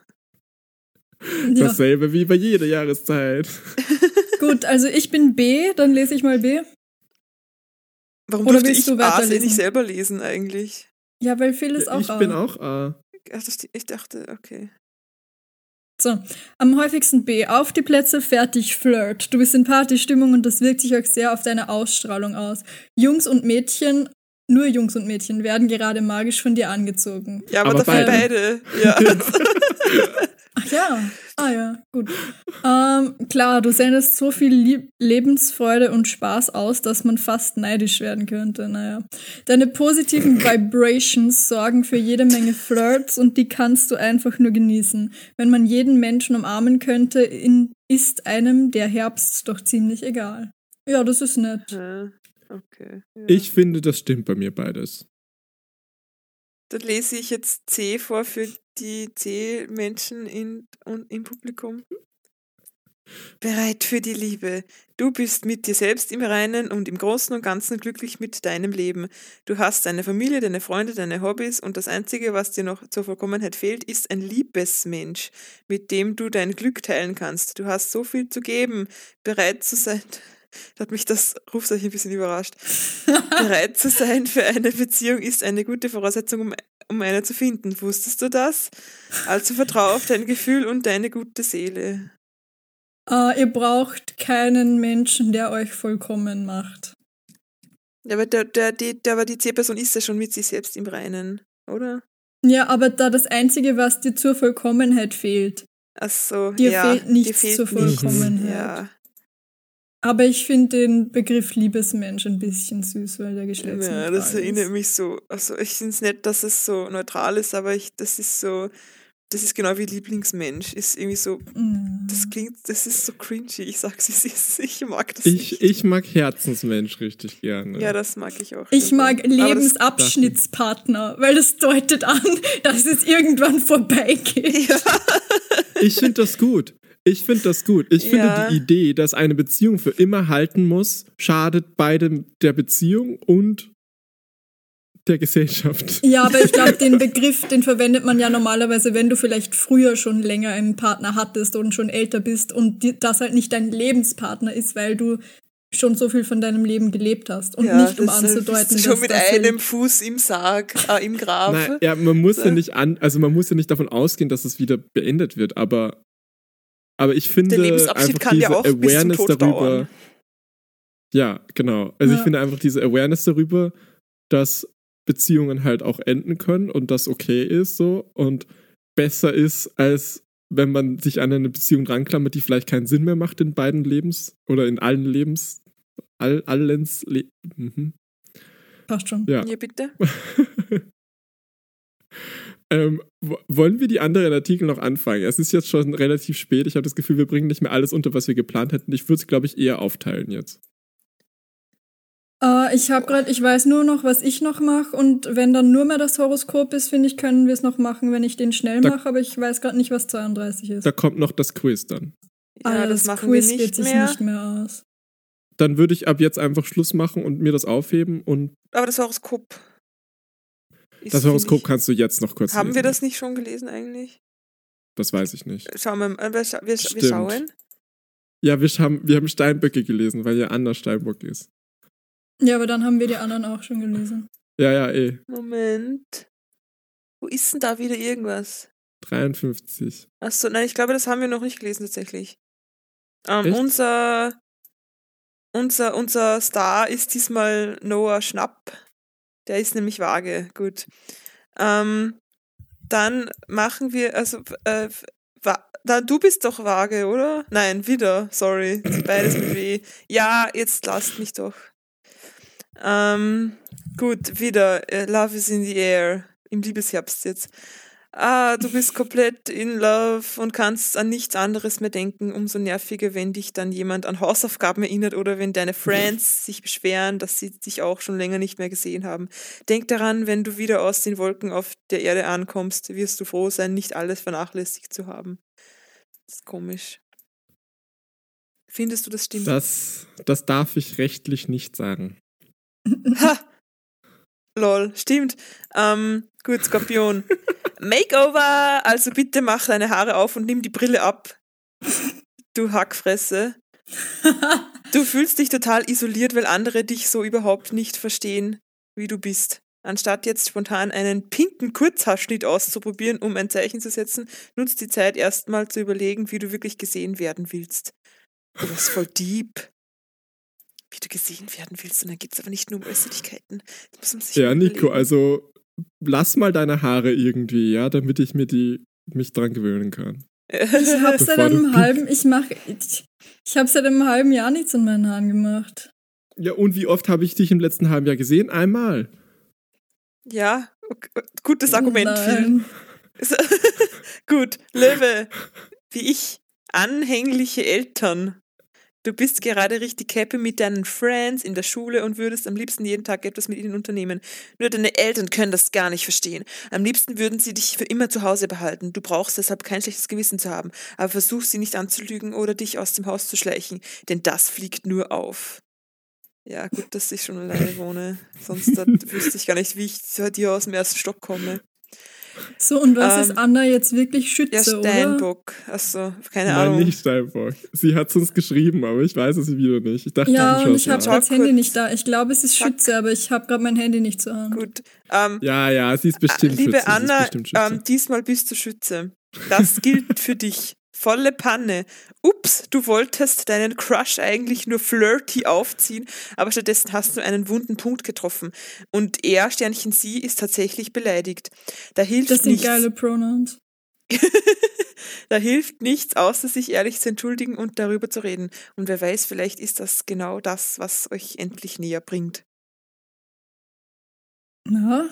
Speaker 2: Ja,
Speaker 3: Dasselbe wie bei jeder Jahreszeit. *laughs*
Speaker 2: gut, also ich bin B, dann lese ich mal B.
Speaker 4: Warum
Speaker 2: Oder willst
Speaker 4: ich
Speaker 2: du
Speaker 4: eh
Speaker 2: weiterlesen?
Speaker 4: nicht selber lesen eigentlich?
Speaker 2: Ja, weil Phil ist auch
Speaker 3: ich
Speaker 2: A.
Speaker 3: bin auch A.
Speaker 4: Ich dachte, okay.
Speaker 2: So, am häufigsten B. Auf die Plätze, fertig, Flirt. Du bist in Partystimmung und das wirkt sich auch sehr auf deine Ausstrahlung aus. Jungs und Mädchen, nur Jungs und Mädchen, werden gerade magisch von dir angezogen.
Speaker 4: Ja, aber,
Speaker 3: Aber
Speaker 4: dafür beide. *laughs* Ja.
Speaker 2: Ach ja, ah ja, gut. Ähm, klar, du sendest so viel Lieb Lebensfreude und Spaß aus, dass man fast neidisch werden könnte. Naja. Deine positiven *laughs* Vibrations sorgen für jede Menge Flirts und die kannst du einfach nur genießen. Wenn man jeden Menschen umarmen könnte, in, ist einem der Herbst doch ziemlich egal. Ja, das ist nett.
Speaker 4: Ja, okay. Ja.
Speaker 3: Ich finde, das stimmt bei mir beides.
Speaker 4: Dann lese ich jetzt C vor für die C-Menschen in, und im Publikum. Bereit für die Liebe. Du bist mit dir selbst im Reinen und im Großen und Ganzen glücklich mit deinem Leben. Du hast deine Familie, deine Freunde, deine Hobbys und das Einzige, was dir noch zur Vollkommenheit fehlt, ist ein Liebesmensch, mit dem du dein Glück teilen kannst. Du hast so viel zu geben, bereit zu sein. Da hat mich das Rufzeichen ein bisschen überrascht. Bereit zu sein für eine Beziehung ist eine gute Voraussetzung, um, um eine zu finden. Wusstest du das? Also vertraue auf dein Gefühl und deine gute Seele.
Speaker 2: Äh, ihr braucht keinen Menschen, der euch vollkommen macht.
Speaker 4: Ja, aber der, der, die, der, aber die C-Person ist ja schon mit sich selbst im Reinen, oder?
Speaker 2: Ja, aber da das Einzige, was dir zur Vollkommenheit fehlt.
Speaker 4: Ach so,
Speaker 2: Dir
Speaker 4: ja,
Speaker 2: fehlt nichts
Speaker 4: fehlt
Speaker 2: zur
Speaker 4: nichts.
Speaker 2: Vollkommenheit.
Speaker 4: Ja,
Speaker 2: Aber ich finde den Begriff Liebesmensch ein bisschen süß, weil der
Speaker 4: ja
Speaker 2: geschlechtsneutral
Speaker 4: das erinnert
Speaker 2: ist.
Speaker 4: mich so. Also ich finde es nett, dass es so neutral ist, aber ich, das ist so, das ist genau wie Lieblingsmensch. Ist irgendwie so,
Speaker 2: Mm.
Speaker 4: das klingt, das ist so cringy. Ich sag's, es ist. *laughs* Ich mag das
Speaker 3: Ich,
Speaker 4: nicht.
Speaker 3: ich mag Herzensmensch richtig gerne.
Speaker 4: ja, das mag ich auch.
Speaker 2: Ich mag
Speaker 4: Aber das-
Speaker 2: Lebensabschnittspartner, weil das deutet an, *laughs* dass es irgendwann vorbeigeht.
Speaker 4: Ja.
Speaker 3: Ich finde das gut. Ich finde das gut. Ich finde
Speaker 4: Ja.
Speaker 3: die Idee, dass eine Beziehung für immer halten muss, schadet beidem der Beziehung und der Gesellschaft.
Speaker 2: Ja, aber ich glaube, *laughs* den Begriff, den verwendet man ja normalerweise, wenn du vielleicht früher schon länger einen Partner hattest und schon älter bist und die, das halt nicht dein Lebenspartner ist, weil du schon so viel von deinem Leben gelebt hast und nicht um
Speaker 4: das, äh,
Speaker 2: anzudeuten,
Speaker 4: schon
Speaker 2: dass
Speaker 4: mit
Speaker 2: das
Speaker 4: einem Fuß im Sarg, äh, im Grab.
Speaker 3: Nein, ja, man muss ja nicht an, also man muss ja nicht davon ausgehen, dass es wieder beendet wird, aber, aber ich finde
Speaker 4: Der Lebensabschied
Speaker 3: einfach
Speaker 4: kann
Speaker 3: diese
Speaker 4: ja auch bis zum
Speaker 3: Awareness
Speaker 4: Tod
Speaker 3: darüber.
Speaker 4: dauern.
Speaker 3: Ja, genau. Also ich
Speaker 2: Ja.
Speaker 3: finde einfach diese Awareness darüber, dass Beziehungen halt auch enden können und das okay ist so und besser ist, als wenn man sich an eine Beziehung ranklammert, die vielleicht keinen Sinn mehr macht in beiden Lebens oder in allen Lebens, all, allens Le mhm.
Speaker 2: passt schon.
Speaker 3: Ja.
Speaker 4: Ja, bitte. *laughs*
Speaker 3: Ähm, wo- wollen wir die anderen Artikel noch anfangen? Es ist jetzt schon relativ spät. Ich habe das Gefühl, wir bringen nicht mehr alles unter, was wir geplant hätten. Ich würde es, glaube ich, eher aufteilen jetzt.
Speaker 2: Uh, ich habe gerade, ich weiß nur noch, was ich noch mache und wenn dann nur mehr das Horoskop ist, finde ich, können wir es noch machen, wenn ich den schnell mache, aber ich weiß gerade nicht, was 32 ist.
Speaker 3: Da kommt noch das Quiz dann.
Speaker 2: Ja, ah, das, das Quiz geht sich nicht mehr aus.
Speaker 3: Dann würde ich ab jetzt einfach Schluss machen und mir das aufheben und.
Speaker 4: Aber das Horoskop.
Speaker 3: Das Horoskop ich, kannst du jetzt noch kurz
Speaker 4: Haben lesen. wir das nicht schon gelesen eigentlich?
Speaker 3: Das weiß ich nicht.
Speaker 4: Schauen wir, äh, wir, wir, wir schauen.
Speaker 3: Ja, wir haben, wir haben Steinböcke gelesen, weil ja Anna Steinbock ist.
Speaker 2: Ja, aber dann haben wir die anderen auch schon gelesen.
Speaker 3: Ja, ja, eh.
Speaker 4: Moment. Wo ist denn da wieder irgendwas?
Speaker 3: 53.
Speaker 4: Achso, nein, ich glaube, das haben wir noch nicht gelesen tatsächlich. Ähm, unser, unser, unser Star ist diesmal Noah Schnapp. Der ist nämlich vage. Gut. Ähm, dann machen wir, also, äh, da, du bist doch vage, oder? Nein, wieder, sorry. Beides mit W. Ja, jetzt lasst mich doch. Ähm, gut, wieder. Äh, Love is in the air. Im Liebesherbst jetzt. Ah, du bist komplett in love und kannst an nichts anderes mehr denken. Umso nerviger, wenn dich dann jemand an Hausaufgaben erinnert oder wenn deine Friends *laughs* sich beschweren, dass sie dich auch schon länger nicht mehr gesehen haben. Denk daran, wenn du wieder aus den Wolken auf der Erde ankommst, wirst du froh sein, nicht alles vernachlässigt zu haben. Das ist komisch. Findest du, das stimmt?
Speaker 3: Das, das darf ich rechtlich nicht sagen.
Speaker 4: Ha! Lol, stimmt. Ähm, gut, Skorpion. *laughs* Makeover! Also bitte mach deine Haare auf und nimm die Brille ab. Du Hackfresse. Du fühlst dich total isoliert, weil andere dich so überhaupt nicht verstehen, wie du bist. Anstatt jetzt spontan einen pinken Kurzhaarschnitt auszuprobieren, um ein Zeichen zu setzen, nutzt die Zeit erstmal zu überlegen, wie du wirklich gesehen werden willst. Du bist voll deep wie du gesehen werden willst. Und dann geht es aber nicht nur um Äußerlichkeiten.
Speaker 3: ja, Nico, also lass mal deine Haare irgendwie, ja, damit ich mir die mich dran gewöhnen kann.
Speaker 2: Ich *laughs* habe seit einem halben, ich mache, ich, ich habe seit einem halben Jahr nichts in meinen Haaren gemacht.
Speaker 3: Ja, und wie oft habe ich dich im letzten halben Jahr gesehen? Einmal.
Speaker 4: Ja, okay. gutes Argument. *laughs* *laughs* Gut, Löwe, wie ich, anhängliche Eltern Du bist gerade richtig happy mit deinen Friends in der Schule und würdest am liebsten jeden Tag etwas mit ihnen unternehmen. Nur deine Eltern können das gar nicht verstehen. Am liebsten würden sie dich für immer zu Hause behalten. Du brauchst deshalb kein schlechtes Gewissen zu haben. Aber versuch sie nicht anzulügen oder dich aus dem Haus zu schleichen, denn das fliegt nur auf. Ja, gut, dass ich schon alleine wohne. Sonst *laughs* wüsste ich gar nicht, wie ich dir aus dem ersten Stock komme.
Speaker 2: So, und was ähm, ist Anna jetzt wirklich Schütze, ja,
Speaker 4: Steinbock. Achso, keine
Speaker 3: Nein,
Speaker 4: Ahnung.
Speaker 3: Nein, nicht Steinbock. Sie hat es uns geschrieben, aber ich weiß es wieder nicht. Ich dachte,
Speaker 2: ja, und ich habe das Handy nicht da. Ich glaube, es ist Fuck. Schütze, aber ich habe gerade mein Handy nicht zur Hand.
Speaker 4: Gut. Ähm,
Speaker 3: ja, ja, sie ist bestimmt
Speaker 4: liebe
Speaker 3: Schütze.
Speaker 4: Anna,
Speaker 3: bestimmt Schütze.
Speaker 4: Ähm, diesmal bist du Schütze. Das gilt für dich. Volle Panne. Ups, du wolltest deinen Crush eigentlich nur flirty aufziehen, aber stattdessen hast du einen wunden Punkt getroffen. Und er, Sternchen sie, ist tatsächlich beleidigt. Da hilft
Speaker 2: das sind
Speaker 4: nichts.
Speaker 2: geile Pronouns. *laughs*
Speaker 4: da hilft nichts, außer sich ehrlich zu entschuldigen und darüber zu reden. Und wer weiß, vielleicht ist das genau das, was euch endlich näher bringt.
Speaker 2: Na?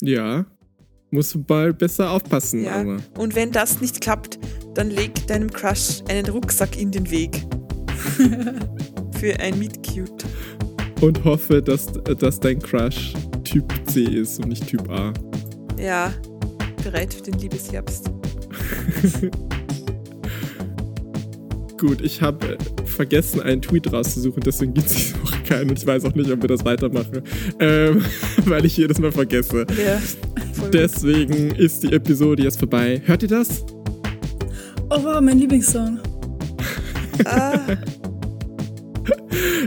Speaker 3: Ja. Musst du mal besser aufpassen,
Speaker 4: ja.
Speaker 3: aber.
Speaker 4: Und wenn das nicht klappt, dann leg deinem Crush einen Rucksack in den Weg. *laughs* Für ein Meet Cute.
Speaker 3: Und hoffe, dass, dass dein Crush Typ C ist und nicht Typ A.
Speaker 4: Ja, bereit für den Liebesherbst. *laughs*
Speaker 3: Gut, ich habe äh, vergessen, einen Tweet rauszusuchen, deswegen gibt es diese Woche keinen und ich weiß auch nicht, ob wir das weitermachen, ähm, *laughs* weil ich jedes Mal vergesse.
Speaker 4: Ja.
Speaker 3: Deswegen ist die Episode jetzt vorbei. Hört ihr das?
Speaker 2: Oh wow, mein Lieblingssong.
Speaker 4: ah. *laughs*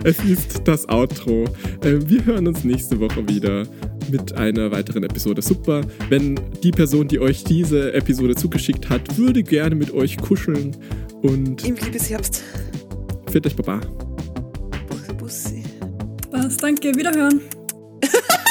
Speaker 3: Es ist das Outro. Ähm, wir hören uns nächste Woche wieder mit einer weiteren Episode. Super. Wenn die Person, die euch diese Episode zugeschickt hat, würde gerne mit euch kuscheln und.
Speaker 4: Im Liebesherbst.
Speaker 3: Für euch, Baba.
Speaker 4: Bussi, Bussi.
Speaker 2: Was, danke. Wiederhören. *laughs*